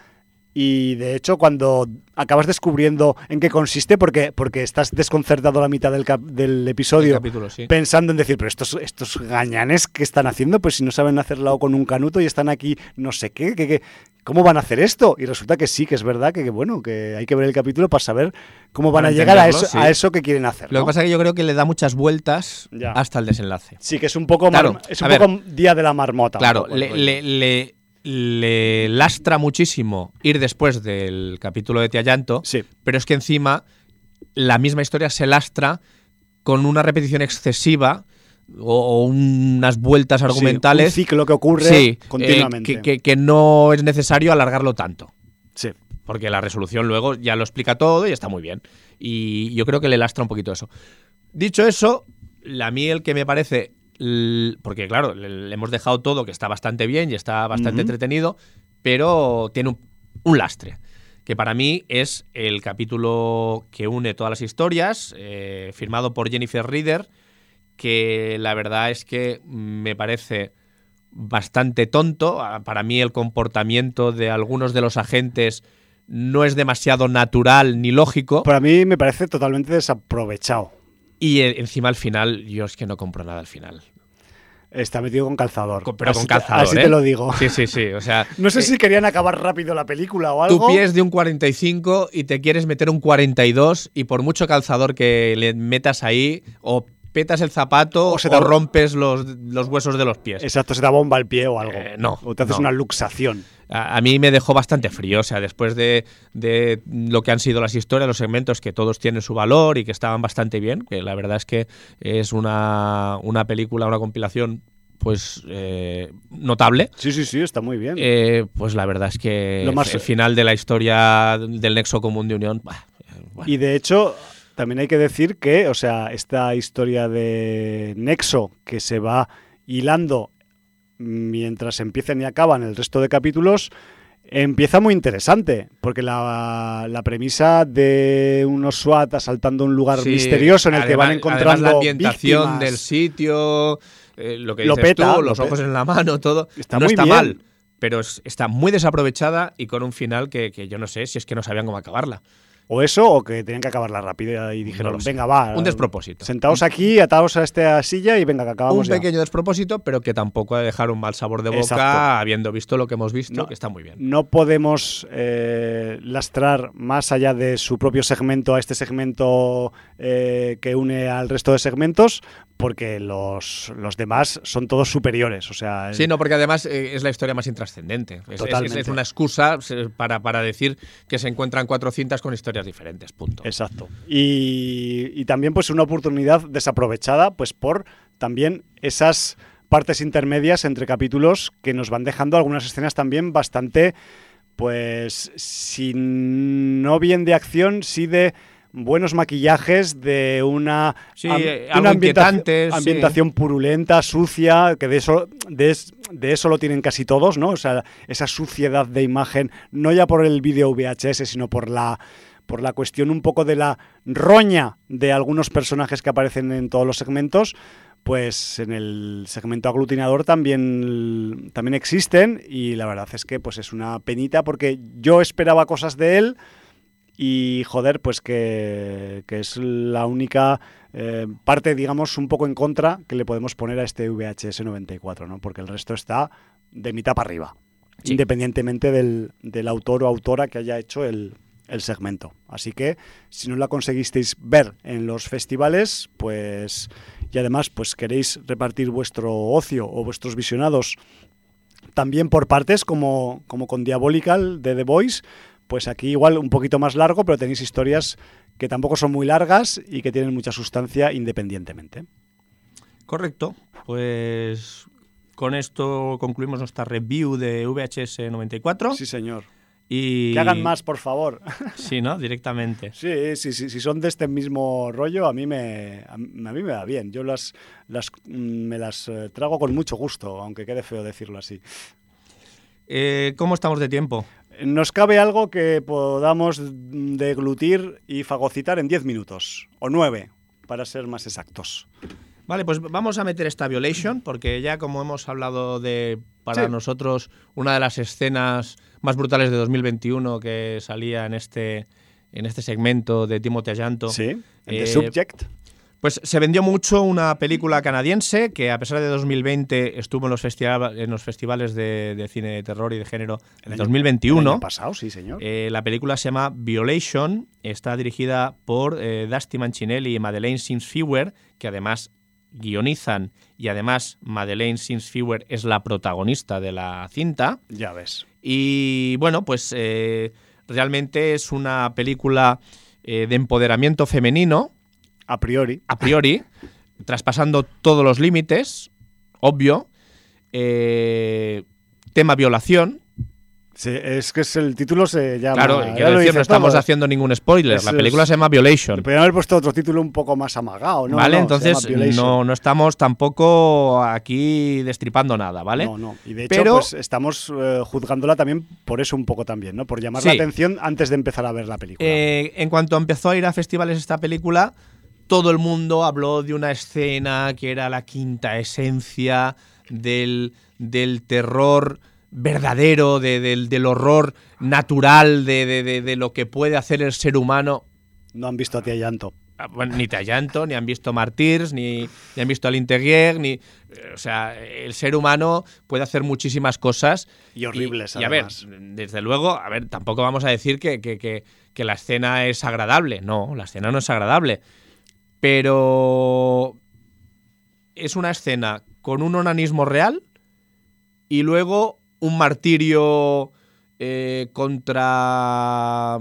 Y de hecho, cuando acabas descubriendo en qué consiste, porque, porque estás desconcertado a la mitad del, cap, del episodio, capítulo, sí. pensando en decir, pero estos, estos gañanes que están haciendo, pues si no saben hacerlo con un canuto y están aquí, no sé qué, que, que, ¿cómo van a hacer esto? Y resulta que sí, que es verdad, que, que bueno, que hay que ver el capítulo para saber cómo van a llegar a eso, sí. a eso que quieren hacer. Lo ¿no? que pasa es que yo creo que le da muchas vueltas ya. hasta el desenlace. Sí, que es un poco, claro, es un poco ver, día de la marmota. Claro, poco, le, le, le le lastra muchísimo ir después del capítulo de Tiallanto, sí. pero es que encima la misma historia se lastra con una repetición excesiva o, o unas vueltas argumentales. Sí, un ciclo que ocurre sí, continuamente. Eh, que, que, que, no es necesario alargarlo tanto. Sí. Porque la resolución luego ya lo explica todo y está muy bien. Y yo creo que le lastra un poquito eso. Dicho eso, a mí el que me parece porque claro, le, hemos dejado todo que está bastante bien y está bastante uh -huh. entretenido, pero tiene un, un, lastre, que para mí es el capítulo que une todas las historias, eh, firmado por Jennifer Reader, que la verdad es que me parece bastante tonto. Para mí el comportamiento de algunos de los agentes no es demasiado natural ni lógico. Para mí me parece totalmente desaprovechado. Y encima al final, yo es que no compro nada al final. Está metido con calzador. Con, pero así con calzador. Te, así ¿eh? te lo digo. Sí, sí, sí. O sea, <laughs> no sé eh, si querían acabar rápido la película o algo. Tu pie es de un 45 y te quieres meter un 42 y por mucho calzador que le metas ahí o petas el zapato o, o, te... o rompes los, los, huesos de los pies. Exacto, se te bomba el pie o algo. Eh, no. O te haces no. una luxación. A, a, mí me dejó bastante frío. O sea, después de, de, lo que han sido las historias, los segmentos que todos tienen su valor y que estaban bastante bien, que la verdad es que es una, una película, una compilación pues eh, notable. Sí, sí, sí, está muy bien. Eh, pues la verdad es que Lo más, el final de la historia del nexo común de unión. Bah, bueno. Y de hecho, también hay que decir que, o sea, esta historia de nexo que se va hilando mientras empiezan y acaban el resto de capítulos, empieza muy interesante, porque la, la, premisa de unos SWAT asaltando un lugar sí, misterioso en el además, que van encontrando la ambientación víctimas. del sitio, eh, lo que lo dices peta, tú, los lo ojos peta. en la mano, todo, está no muy está bien. mal, pero es, está muy desaprovechada y con un final que, que yo no sé si es que no sabían cómo acabarla. O eso, o que tenían que acabarla rápida y dijeron, no venga, va. Un despropósito. Sentaos aquí, ataos a esta silla y venga, que acabamos Un ya. pequeño despropósito, pero que tampoco ha de dejar un mal sabor de boca Exacto. habiendo visto lo que hemos visto, No, que está muy bien. No podemos eh, lastrar más allá de su propio segmento a este segmento eh, que une al resto de segmentos, porque los, los demás son todos superiores. O sea, Sí, no, porque además eh, es la historia más intrascendente. Es, Totalmente. es una excusa se- para, para decir que se encuentran cuatro cintas con historias diferentes. Punto. Exacto. Y, y también pues una oportunidad desaprovechada pues por también esas partes intermedias entre capítulos que nos van dejando algunas escenas también bastante pues si no bien de acción, sí de buenos maquillajes de una, Sí, am- eh, una ambientación, sí. ambientación purulenta, sucia, que de eso, de, de eso lo tienen casi todos, ¿no? O sea, esa suciedad de imagen, no ya por el vídeo VHS, sino por la por la cuestión un poco de la roña de algunos personajes que aparecen en todos los segmentos, pues en el segmento aglutinador también, también existen y la verdad es que pues es una penita porque yo esperaba cosas de él y joder, pues que, que es la única eh, parte, digamos, un poco en contra que le podemos poner a este VHS 94, ¿no? Porque el resto está de mitad para arriba, Sí. independientemente del, del autor o autora que haya hecho el, el segmento. Así que si no la conseguisteis ver en los festivales, pues y además pues queréis repartir vuestro ocio o vuestros visionados también por partes como, como con Diabolical de The Voice, pues aquí igual un poquito más largo, pero tenéis historias que tampoco son muy largas y que tienen mucha sustancia independientemente. Correcto. Pues con esto concluimos nuestra review de VHS 94. Sí, señor. Y... Que hagan más, por favor. <laughs> Sí, ¿no? Directamente. Sí, sí, sí, si son de este mismo rollo, a mí me, a mí me va bien. Yo las, las, mm, me las eh, trago con mucho gusto, aunque quede feo decirlo así. Eh, ¿Cómo estamos de tiempo? Nos cabe algo que podamos deglutir y fagocitar en 10 minutos, o 9, para ser más exactos. Vale, pues vamos a meter esta Violation, porque ya como hemos hablado de, para Sí. nosotros, una de las escenas más brutales de 2021 que salía en este, en este segmento de Timothy Ayanto. Sí, en The Eh, Subject. Pues se vendió mucho una película canadiense que a pesar de 2020 estuvo en los, festiva- en los festivales de, de cine de terror y de género en El 2021. El año pasado, sí, señor. Eh, la película se llama Violation, está dirigida por eh, Dusty Mancinelli y Madeleine Sims-Fewer, que además guionizan y además Madeleine Sims-Fewer es la protagonista de la cinta. ya ves. Y bueno, pues eh, realmente es una película de empoderamiento femenino, A priori. a priori, traspasando todos los límites, obvio. Eh, tema violación. Sí, es que es el título se llama. Claro, quiero decir, no estamos haciendo ningún spoiler. La película es- se llama Violation. Podrían haber puesto otro título un poco más amagado, ¿no? ¿Vale? no, Entonces, no, no estamos tampoco aquí destripando nada, ¿vale? No, no. Y de hecho, Pero- pues estamos eh, juzgándola también por eso un poco también, ¿no? Por llamar Sí. la atención antes de empezar a ver la película. Eh, en cuanto empezó a ir a festivales esta película, todo el mundo habló de una escena que era la quinta esencia del, del terror verdadero, de- del, del horror natural, de, de- lo que puede hacer el ser humano. No han visto a Tía Llanto. Ah, bueno, ni Tallanto, ni han visto Martyrs, ni, ni han visto al Interguer, ni. O sea, el ser humano puede hacer muchísimas cosas. Y horribles, Y, y a ver, además. desde luego, a ver, tampoco vamos a decir que, que- que- que la escena es agradable. No, la escena no es agradable. Pero. Es una escena con un onanismo real y luego un martirio eh, contra.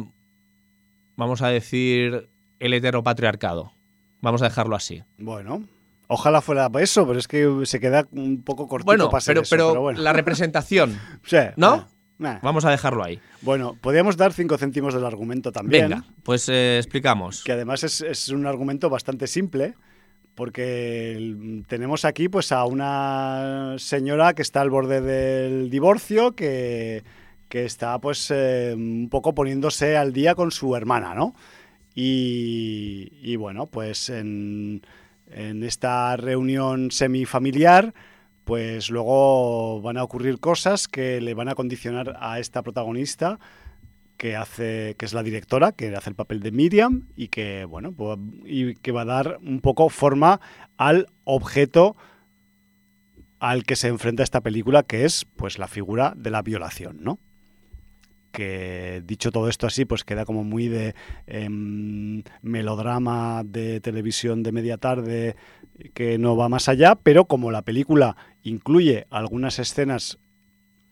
Vamos a decir. El heteropatriarcado. Vamos a dejarlo así. Bueno, ojalá fuera eso, pero es que se queda un poco cortito Bueno, para ser pero, eso, pero, pero bueno. la representación. <laughs> Sí, ¿no? Nah. Vamos a dejarlo ahí. Bueno, podríamos dar cinco céntimos del argumento también. Venga, pues eh, explicamos. que además es, es un argumento bastante simple, porque tenemos aquí pues a una señora que está al borde del divorcio, que, que está pues eh, un poco poniéndose al día con su hermana, ¿no? Y, y bueno, pues en, en esta reunión semifamiliar, pues luego van a ocurrir cosas que le van a condicionar a esta protagonista que hace que es la directora que hace el papel de Miriam y que bueno pues, y que va a dar un poco forma al objeto al que se enfrenta esta película que es pues la figura de la violación no que dicho todo esto así pues queda como muy de em, melodrama de televisión de media tarde que no va más allá pero como la película incluye algunas escenas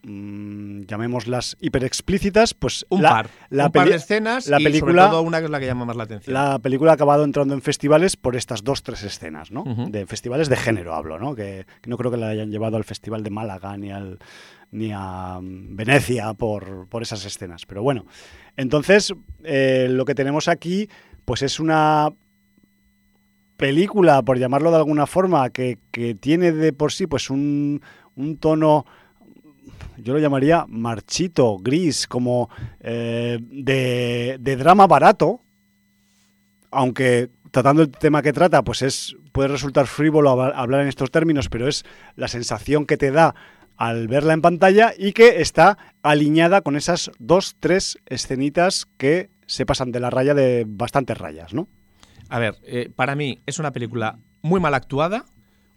mm, llamémoslas hiper explícitas pues Un la, par. la un par de escenas la y película- sobre todo una que es la que llama más la atención. la película ha acabado entrando en festivales por estas dos, tres escenas, ¿no? De festivales de género hablo, ¿no? Que, que no creo que la hayan llevado al Festival de Málaga ni al ni a Venecia por, por esas escenas. Pero bueno, entonces eh, lo que tenemos aquí, pues es una película, por llamarlo de alguna forma, que, que tiene de por sí pues un, un tono yo lo llamaría marchito, gris, como eh, de, de drama barato, aunque tratando el tema que trata, pues es puede resultar frívolo hab- hablar en estos términos, pero es la sensación que te da al verla en pantalla y que está alineada con esas dos, tres escenitas que se pasan de la raya de bastantes rayas, ¿no? A ver, eh, para mí es una película muy mal actuada,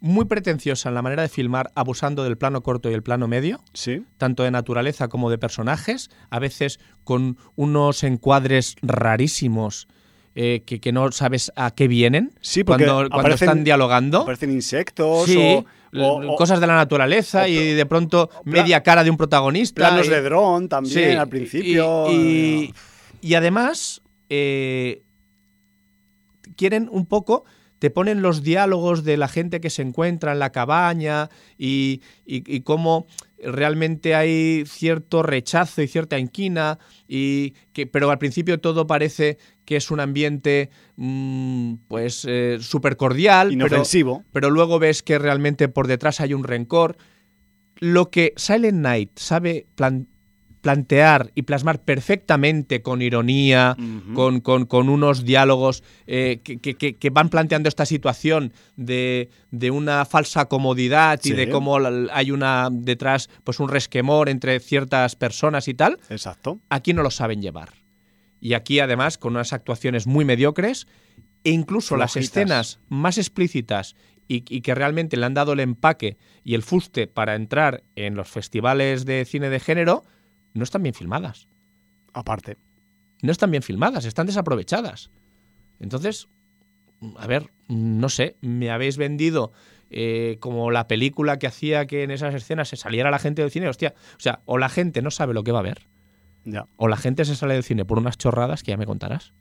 muy pretenciosa en la manera de filmar, abusando del plano corto y el plano medio, Sí. tanto de naturaleza como de personajes, a veces con unos encuadres rarísimos eh, que, que no sabes a qué vienen Sí, porque cuando, cuando aparecen- están dialogando. Aparecen insectos Sí, o, o- cosas de la naturaleza y de pronto media cara de un protagonista. planos y- de dron también Sí, al principio. Y, y- y además, eh, quieren un poco, te ponen los diálogos de la gente que se encuentra en la cabaña y, y- y cómo realmente hay cierto rechazo y cierta inquina, y que, pero al principio todo parece que es un ambiente mm, pues súper cordial, pero, Inofensivo. pero luego ves que realmente por detrás hay un rencor. Lo que Silent Night sabe plan- plantear y plasmar perfectamente con ironía, con, con- con unos diálogos eh, que, que- van planteando esta situación de, de una falsa comodidad y de cómo hay una detrás pues un resquemor entre ciertas personas y tal, Exacto. aquí no lo saben llevar. Y aquí además con unas actuaciones muy mediocres e incluso las escenas más explícitas y, y que realmente le han dado el empaque y el fuste para entrar en los festivales de cine de género, no están bien filmadas. Aparte. No están bien filmadas, están desaprovechadas. Entonces, a ver, no sé, me habéis vendido eh, como la película que hacía que en esas escenas se saliera la gente del cine. Hostia, o sea, o la gente no sabe lo que va a ver, Ya. o la gente se sale del cine por unas chorradas que ya me contarás.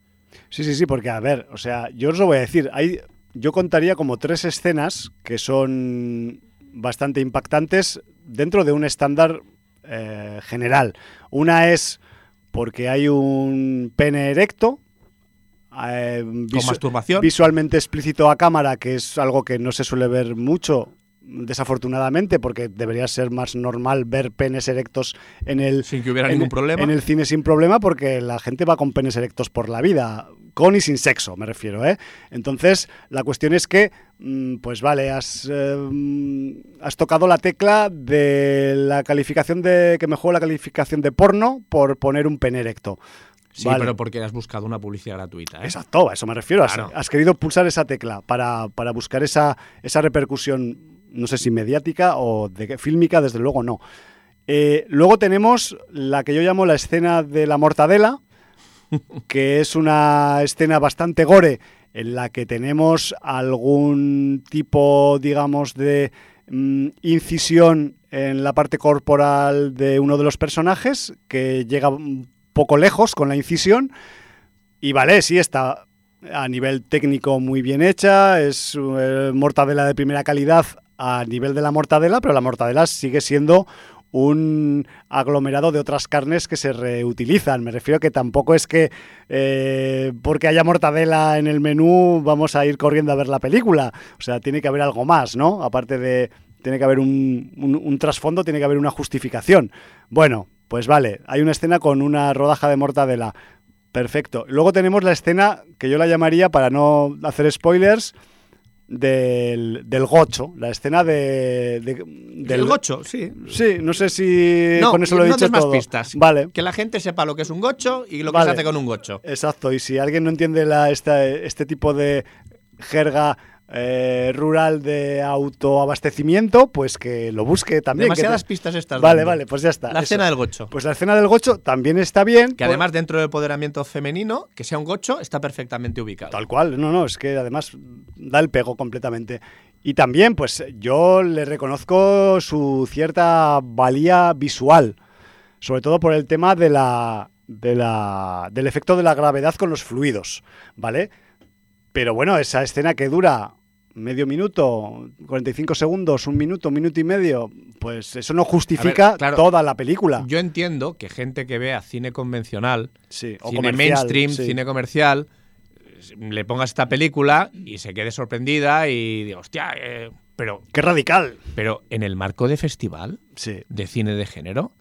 Sí, sí, sí, porque a ver, o sea, yo os lo voy a decir, hay, yo contaría como tres escenas que son bastante impactantes dentro de un estándar eh, general. Una es porque hay un pene erecto, eh, Con masturbación. visualmente explícito a cámara, que es algo que no se suele ver mucho, desafortunadamente, porque debería ser más normal ver penes erectos en el, sin que hubiera en- ningún problema. En el cine sin problema porque la gente va con penes erectos por la vida, con y sin sexo, me refiero, ¿eh? Entonces, la cuestión es que, mm, pues vale, has, eh, has tocado la tecla de la calificación de, que me juego la calificación de porno por poner un pene erecto. sí, Vale. pero porque has buscado una publicidad gratuita. ¿eh? Exacto, a eso me refiero. Has, has querido pulsar esa tecla para, para buscar esa, esa repercusión, no sé si mediática o de fílmica, desde luego no. Eh, luego tenemos la que yo llamo la escena de la mortadela, <laughs> que es una escena bastante gore en la que tenemos algún tipo, digamos, de mm, incisión en la parte corporal de uno de los personajes que llega un poco lejos con la incisión y vale, sí está a nivel técnico muy bien hecha, es eh, mortadela de primera calidad a nivel de la mortadela, pero la mortadela sigue siendo un aglomerado de otras carnes que se reutilizan. Me refiero que tampoco es que eh, porque haya mortadela en el menú vamos a ir corriendo a ver la película. O sea, tiene que haber algo más, ¿no? Aparte de... Tiene que haber un, un- un trasfondo, tiene que haber una justificación. Bueno, pues vale, hay una escena con una rodaja de mortadela. Perfecto. Luego tenemos la escena que yo la llamaría, para no hacer spoilers, del, del gocho. La escena de, de- del El gocho, sí. Sí, no sé si No, con eso lo he no dicho des más todo. pistas. Vale. Que la gente sepa lo que es un gocho y lo que Vale. se hace con un gocho. Exacto, y si alguien no entiende la, esta- este tipo de jerga eh, rural de autoabastecimiento, pues que lo busque también. que Demasiadas te- pistas estas. Vale, dando. vale, pues ya está. La eso. escena del gocho. Pues la escena del gocho también está bien. que por- además dentro del empoderamiento femenino, que sea un gocho, está perfectamente ubicado. Tal cual, no, no, es que además da el pego completamente. Y también, pues yo le reconozco su cierta valía visual, sobre todo por el tema de la, de la, del efecto de la gravedad con los fluidos, ¿vale? Pero bueno, esa escena que dura medio minuto, 45 segundos, un minuto, un minuto y medio, pues eso no justifica A ver, claro, toda la película. Yo entiendo que gente que vea cine convencional, sí, o cine mainstream, sí. cine comercial, le pongas esta película y se quede sorprendida y diga, hostia, eh, pero, ¡Qué radical! pero en el marco de festival Sí. de cine de género,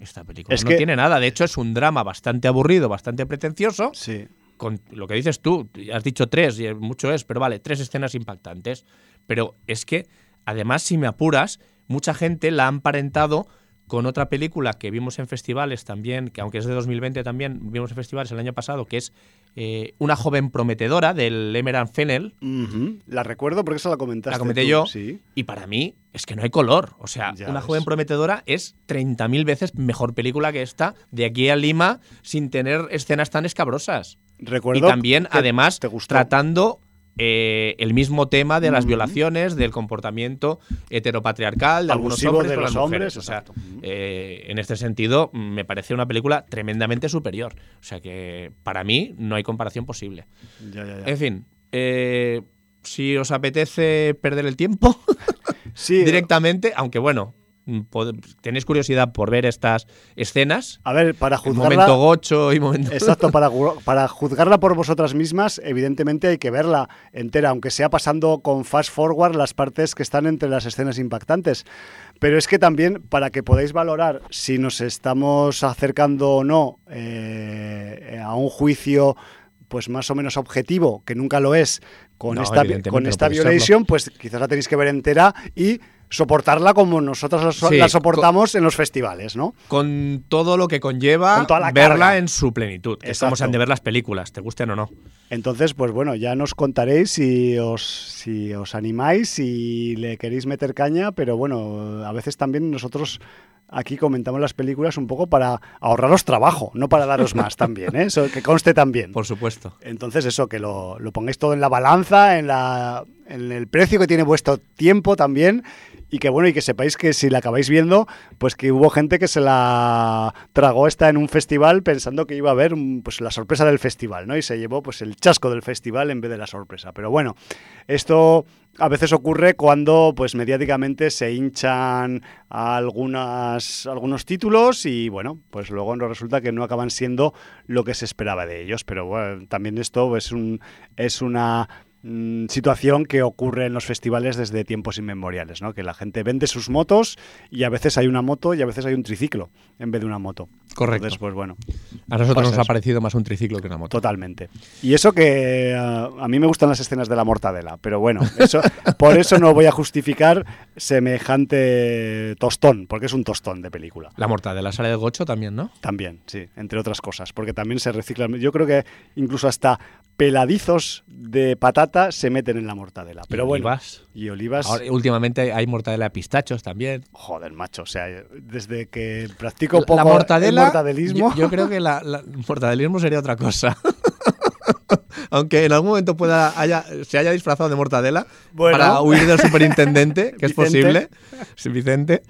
esta película Es no que- tiene nada. De hecho, es un drama bastante aburrido, bastante pretencioso. Sí. Con lo que dices tú, has dicho tres, y mucho es, pero vale, tres escenas impactantes. Pero es que, además, si me apuras, mucha gente la ha emparentado con otra película que vimos en festivales también, que aunque es de 2020 también, vimos en festivales el año pasado, que es eh, Una joven prometedora del Emerald Fennel. La recuerdo porque esa la comentaste. La comenté tú, yo. Sí. Y para mí es que no hay color. O sea, Ya Una ves. joven prometedora es 30.000 veces mejor película que esta, de aquí a Lima, sin tener escenas tan escabrosas. Recuerdo. y también, además, te tratando eh, el mismo tema de las violaciones, del comportamiento heteropatriarcal, de algunos hombres de con los las hombres, mujeres. O sea, eh, en este sentido, me parece una película tremendamente superior. O sea que, para mí, no hay comparación posible. Ya, ya, ya. En fin, eh, si os apetece perder el tiempo Sí, <laughs> directamente, aunque bueno, tenéis curiosidad por ver estas escenas, A ver, para el juzgarla. momento gocho y momento... Exacto, para, <laughs> para juzgarla por vosotras mismas, evidentemente hay que verla entera, aunque sea pasando con fast forward las partes que están entre las escenas impactantes. Pero es que también, para que podáis valorar si nos estamos acercando o no eh, a un juicio pues más o menos objetivo, que nunca lo es, con No, esta, con no esta puede serlo. violation, pues quizás la tenéis que ver entera y soportarla como nosotras la, so- Sí, la soportamos en los festivales, ¿no? con todo lo que conlleva verla carga. en su plenitud. Es Exacto. como se han de ver las películas, te gusten o no. Entonces, pues bueno, ya nos contaréis si os, si os animáis, si le queréis meter caña, pero bueno, a veces también nosotros aquí comentamos las películas un poco para ahorraros trabajo, no para daros más <laughs> también, ¿eh? Eso que conste también. Por supuesto. Entonces eso, que lo, lo pongáis todo en la balanza, en, la, en el precio que tiene vuestro tiempo también. Y que bueno, y que sepáis que si la acabáis viendo, pues que hubo gente que se la tragó esta en un festival pensando que iba a haber pues la sorpresa del festival, ¿no? Y se llevó pues el chasco del festival en vez de la sorpresa. Pero bueno, esto a veces ocurre cuando pues mediáticamente se hinchan algunas, algunos títulos y bueno, pues luego nos resulta que no acaban siendo lo que se esperaba de ellos. Pero bueno, también esto es, un, es una situación que ocurre en los festivales desde tiempos inmemoriales, ¿no? Que la gente vende sus motos y a veces hay una moto y a veces hay un triciclo en vez de una moto. Correcto. Entonces, pues bueno, A nosotros nos ha parecido más un triciclo que una moto. totalmente. Y eso que ah, a mí me gustan las escenas de la mortadela, pero bueno, eso, por eso no voy a justificar semejante tostón, porque es un tostón de película. La mortadela sale de gocho también, ¿no? También, sí, entre otras cosas, porque también se reciclan. Yo creo que incluso hasta peladizos de patata se meten en la mortadela. Pero Y bueno, olivas. y olivas. Ahora, últimamente hay mortadela de pistachos también. Joder, macho, o sea, desde que practico poco la mortadela, el mortadelismo. Yo, yo creo que la, la- el mortadelismo sería otra cosa. <laughs> Aunque en algún momento pueda haya, se haya disfrazado de mortadela Bueno. para huir del superintendente, <laughs> que es posible. Sí, Vicente.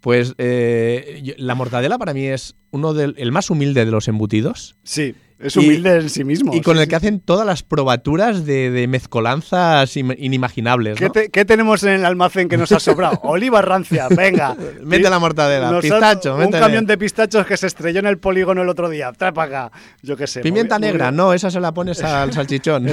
Pues eh, la mortadela para mí es uno del el más humilde de los embutidos. Sí, es Y- humilde en sí mismo. Y con sí, el sí. que hacen todas las probaturas de, de mezcolanzas im- inimaginables. ¿Qué, ¿no? te- qué tenemos en el almacén que nos ha sobrado? <laughs> Oliva rancia, venga. <laughs> Mete la mortadela, pistacho, Un camión de pistachos que se estrelló en el polígono el otro día. Trae para acá. Yo qué sé. Pimienta negra, no, esa se la pones <laughs> al salchichón.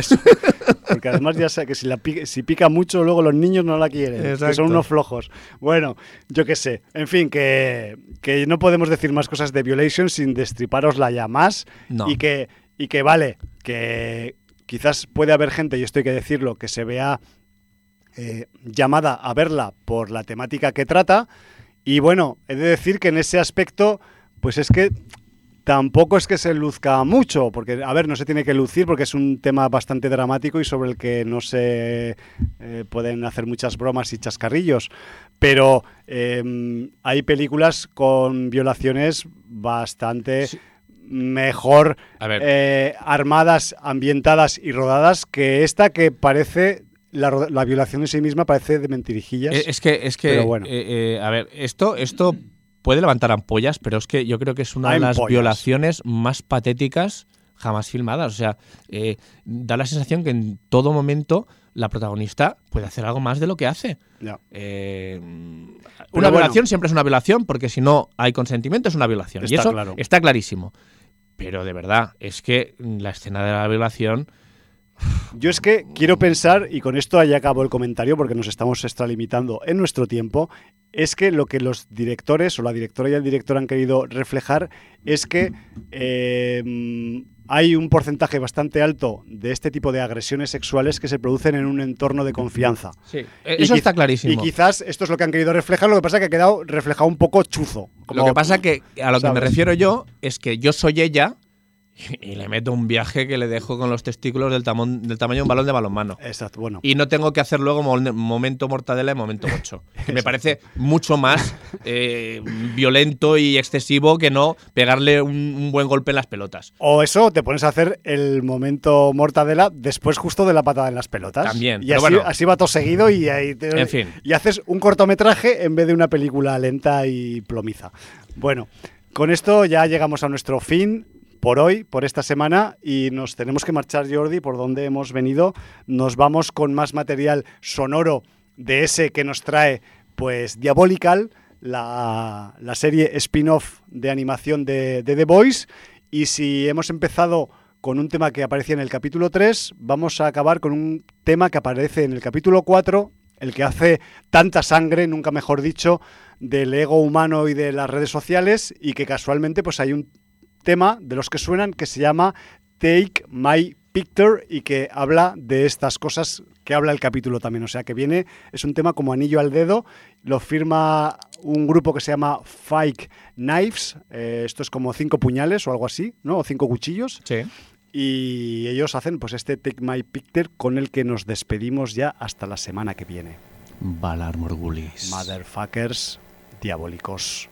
Porque además ya sé que si, la pica, si pica mucho, luego los niños no la quieren. Que son unos flojos. Bueno, yo qué sé. En fin, que, que no podemos decir más cosas de Violation sin destriparosla ya más. No. Y, que, y que vale, que quizás puede haber gente, y esto hay que decirlo, que se vea eh, llamada a verla por la temática que trata. Y bueno, he de decir que en ese aspecto, pues es que tampoco es que se luzca mucho, porque, a ver, no se tiene que lucir porque es un tema bastante dramático y sobre el que no se eh, pueden hacer muchas bromas y chascarrillos. Pero eh, hay películas con violaciones bastante Sí. mejor A ver. eh, armadas, ambientadas y rodadas que esta que parece... La, violación en sí misma parece de mentirijillas. Eh, Es que, es que Pero bueno. eh, eh, a ver, esto, esto puede levantar ampollas, pero es que yo creo que es una de las Ampollas. violaciones más patéticas jamás filmadas. O sea, eh, da la sensación que en todo momento la protagonista puede hacer algo más de lo que hace. Eh, una bueno. violación siempre es una violación, porque si no hay consentimiento es una violación. y eso claro. está clarísimo. Pero de verdad, es que la escena de la violación Yo es que quiero pensar, y con esto ya acabo el comentario porque nos estamos extralimitando en nuestro tiempo, es que lo que los directores o la directora y el director han querido reflejar es que eh, hay un porcentaje bastante alto de este tipo de agresiones sexuales que se producen en un entorno de confianza. Sí, Y eso está clarísimo. Y quizás esto es lo que han querido reflejar, lo que pasa es que ha quedado reflejado un poco chuzo. Lo que pasa que a lo que me refiero yo es que yo soy ella <laughs> y le meto un viaje que le dejo con los testículos del, tamón- del tamaño de un balón de balonmano. Exacto, bueno. Y no tengo que hacer luego momento mortadela y momento ocho. <laughs> Que me parece mucho más eh, violento y excesivo que no pegarle un, un buen golpe en las pelotas. O eso, te pones a hacer el momento mortadela después justo de la patada en las pelotas. También, Y pero así, bueno. así va todo seguido y, ahí te- En fin. y haces un cortometraje en vez de una película lenta y plomiza. Bueno, con esto ya llegamos a nuestro fin por hoy, por esta semana, y nos tenemos que marchar, Jordi, por donde hemos venido. Nos vamos con más material sonoro de ese que nos trae, pues, Diabolical, la, la serie spin-off de animación de, The Voice. Y si hemos empezado con un tema que aparecía en el capítulo 3, vamos a acabar con un tema que aparece en el capítulo 4, el que hace tanta sangre, nunca mejor dicho, del ego humano y de las redes sociales, y que casualmente pues hay un tema de los que suenan que se llama Take My Picture y que habla de estas cosas que habla el capítulo también. O sea que viene, es un tema como anillo al dedo, lo firma un grupo que se llama Fike Knives, eh, esto es como cinco puñales o algo así, ¿no? O cinco cuchillos. Sí. Y ellos hacen pues este Take My Picture con el que nos despedimos ya hasta la semana que viene. Valar Morgulis. Motherfuckers diabólicos.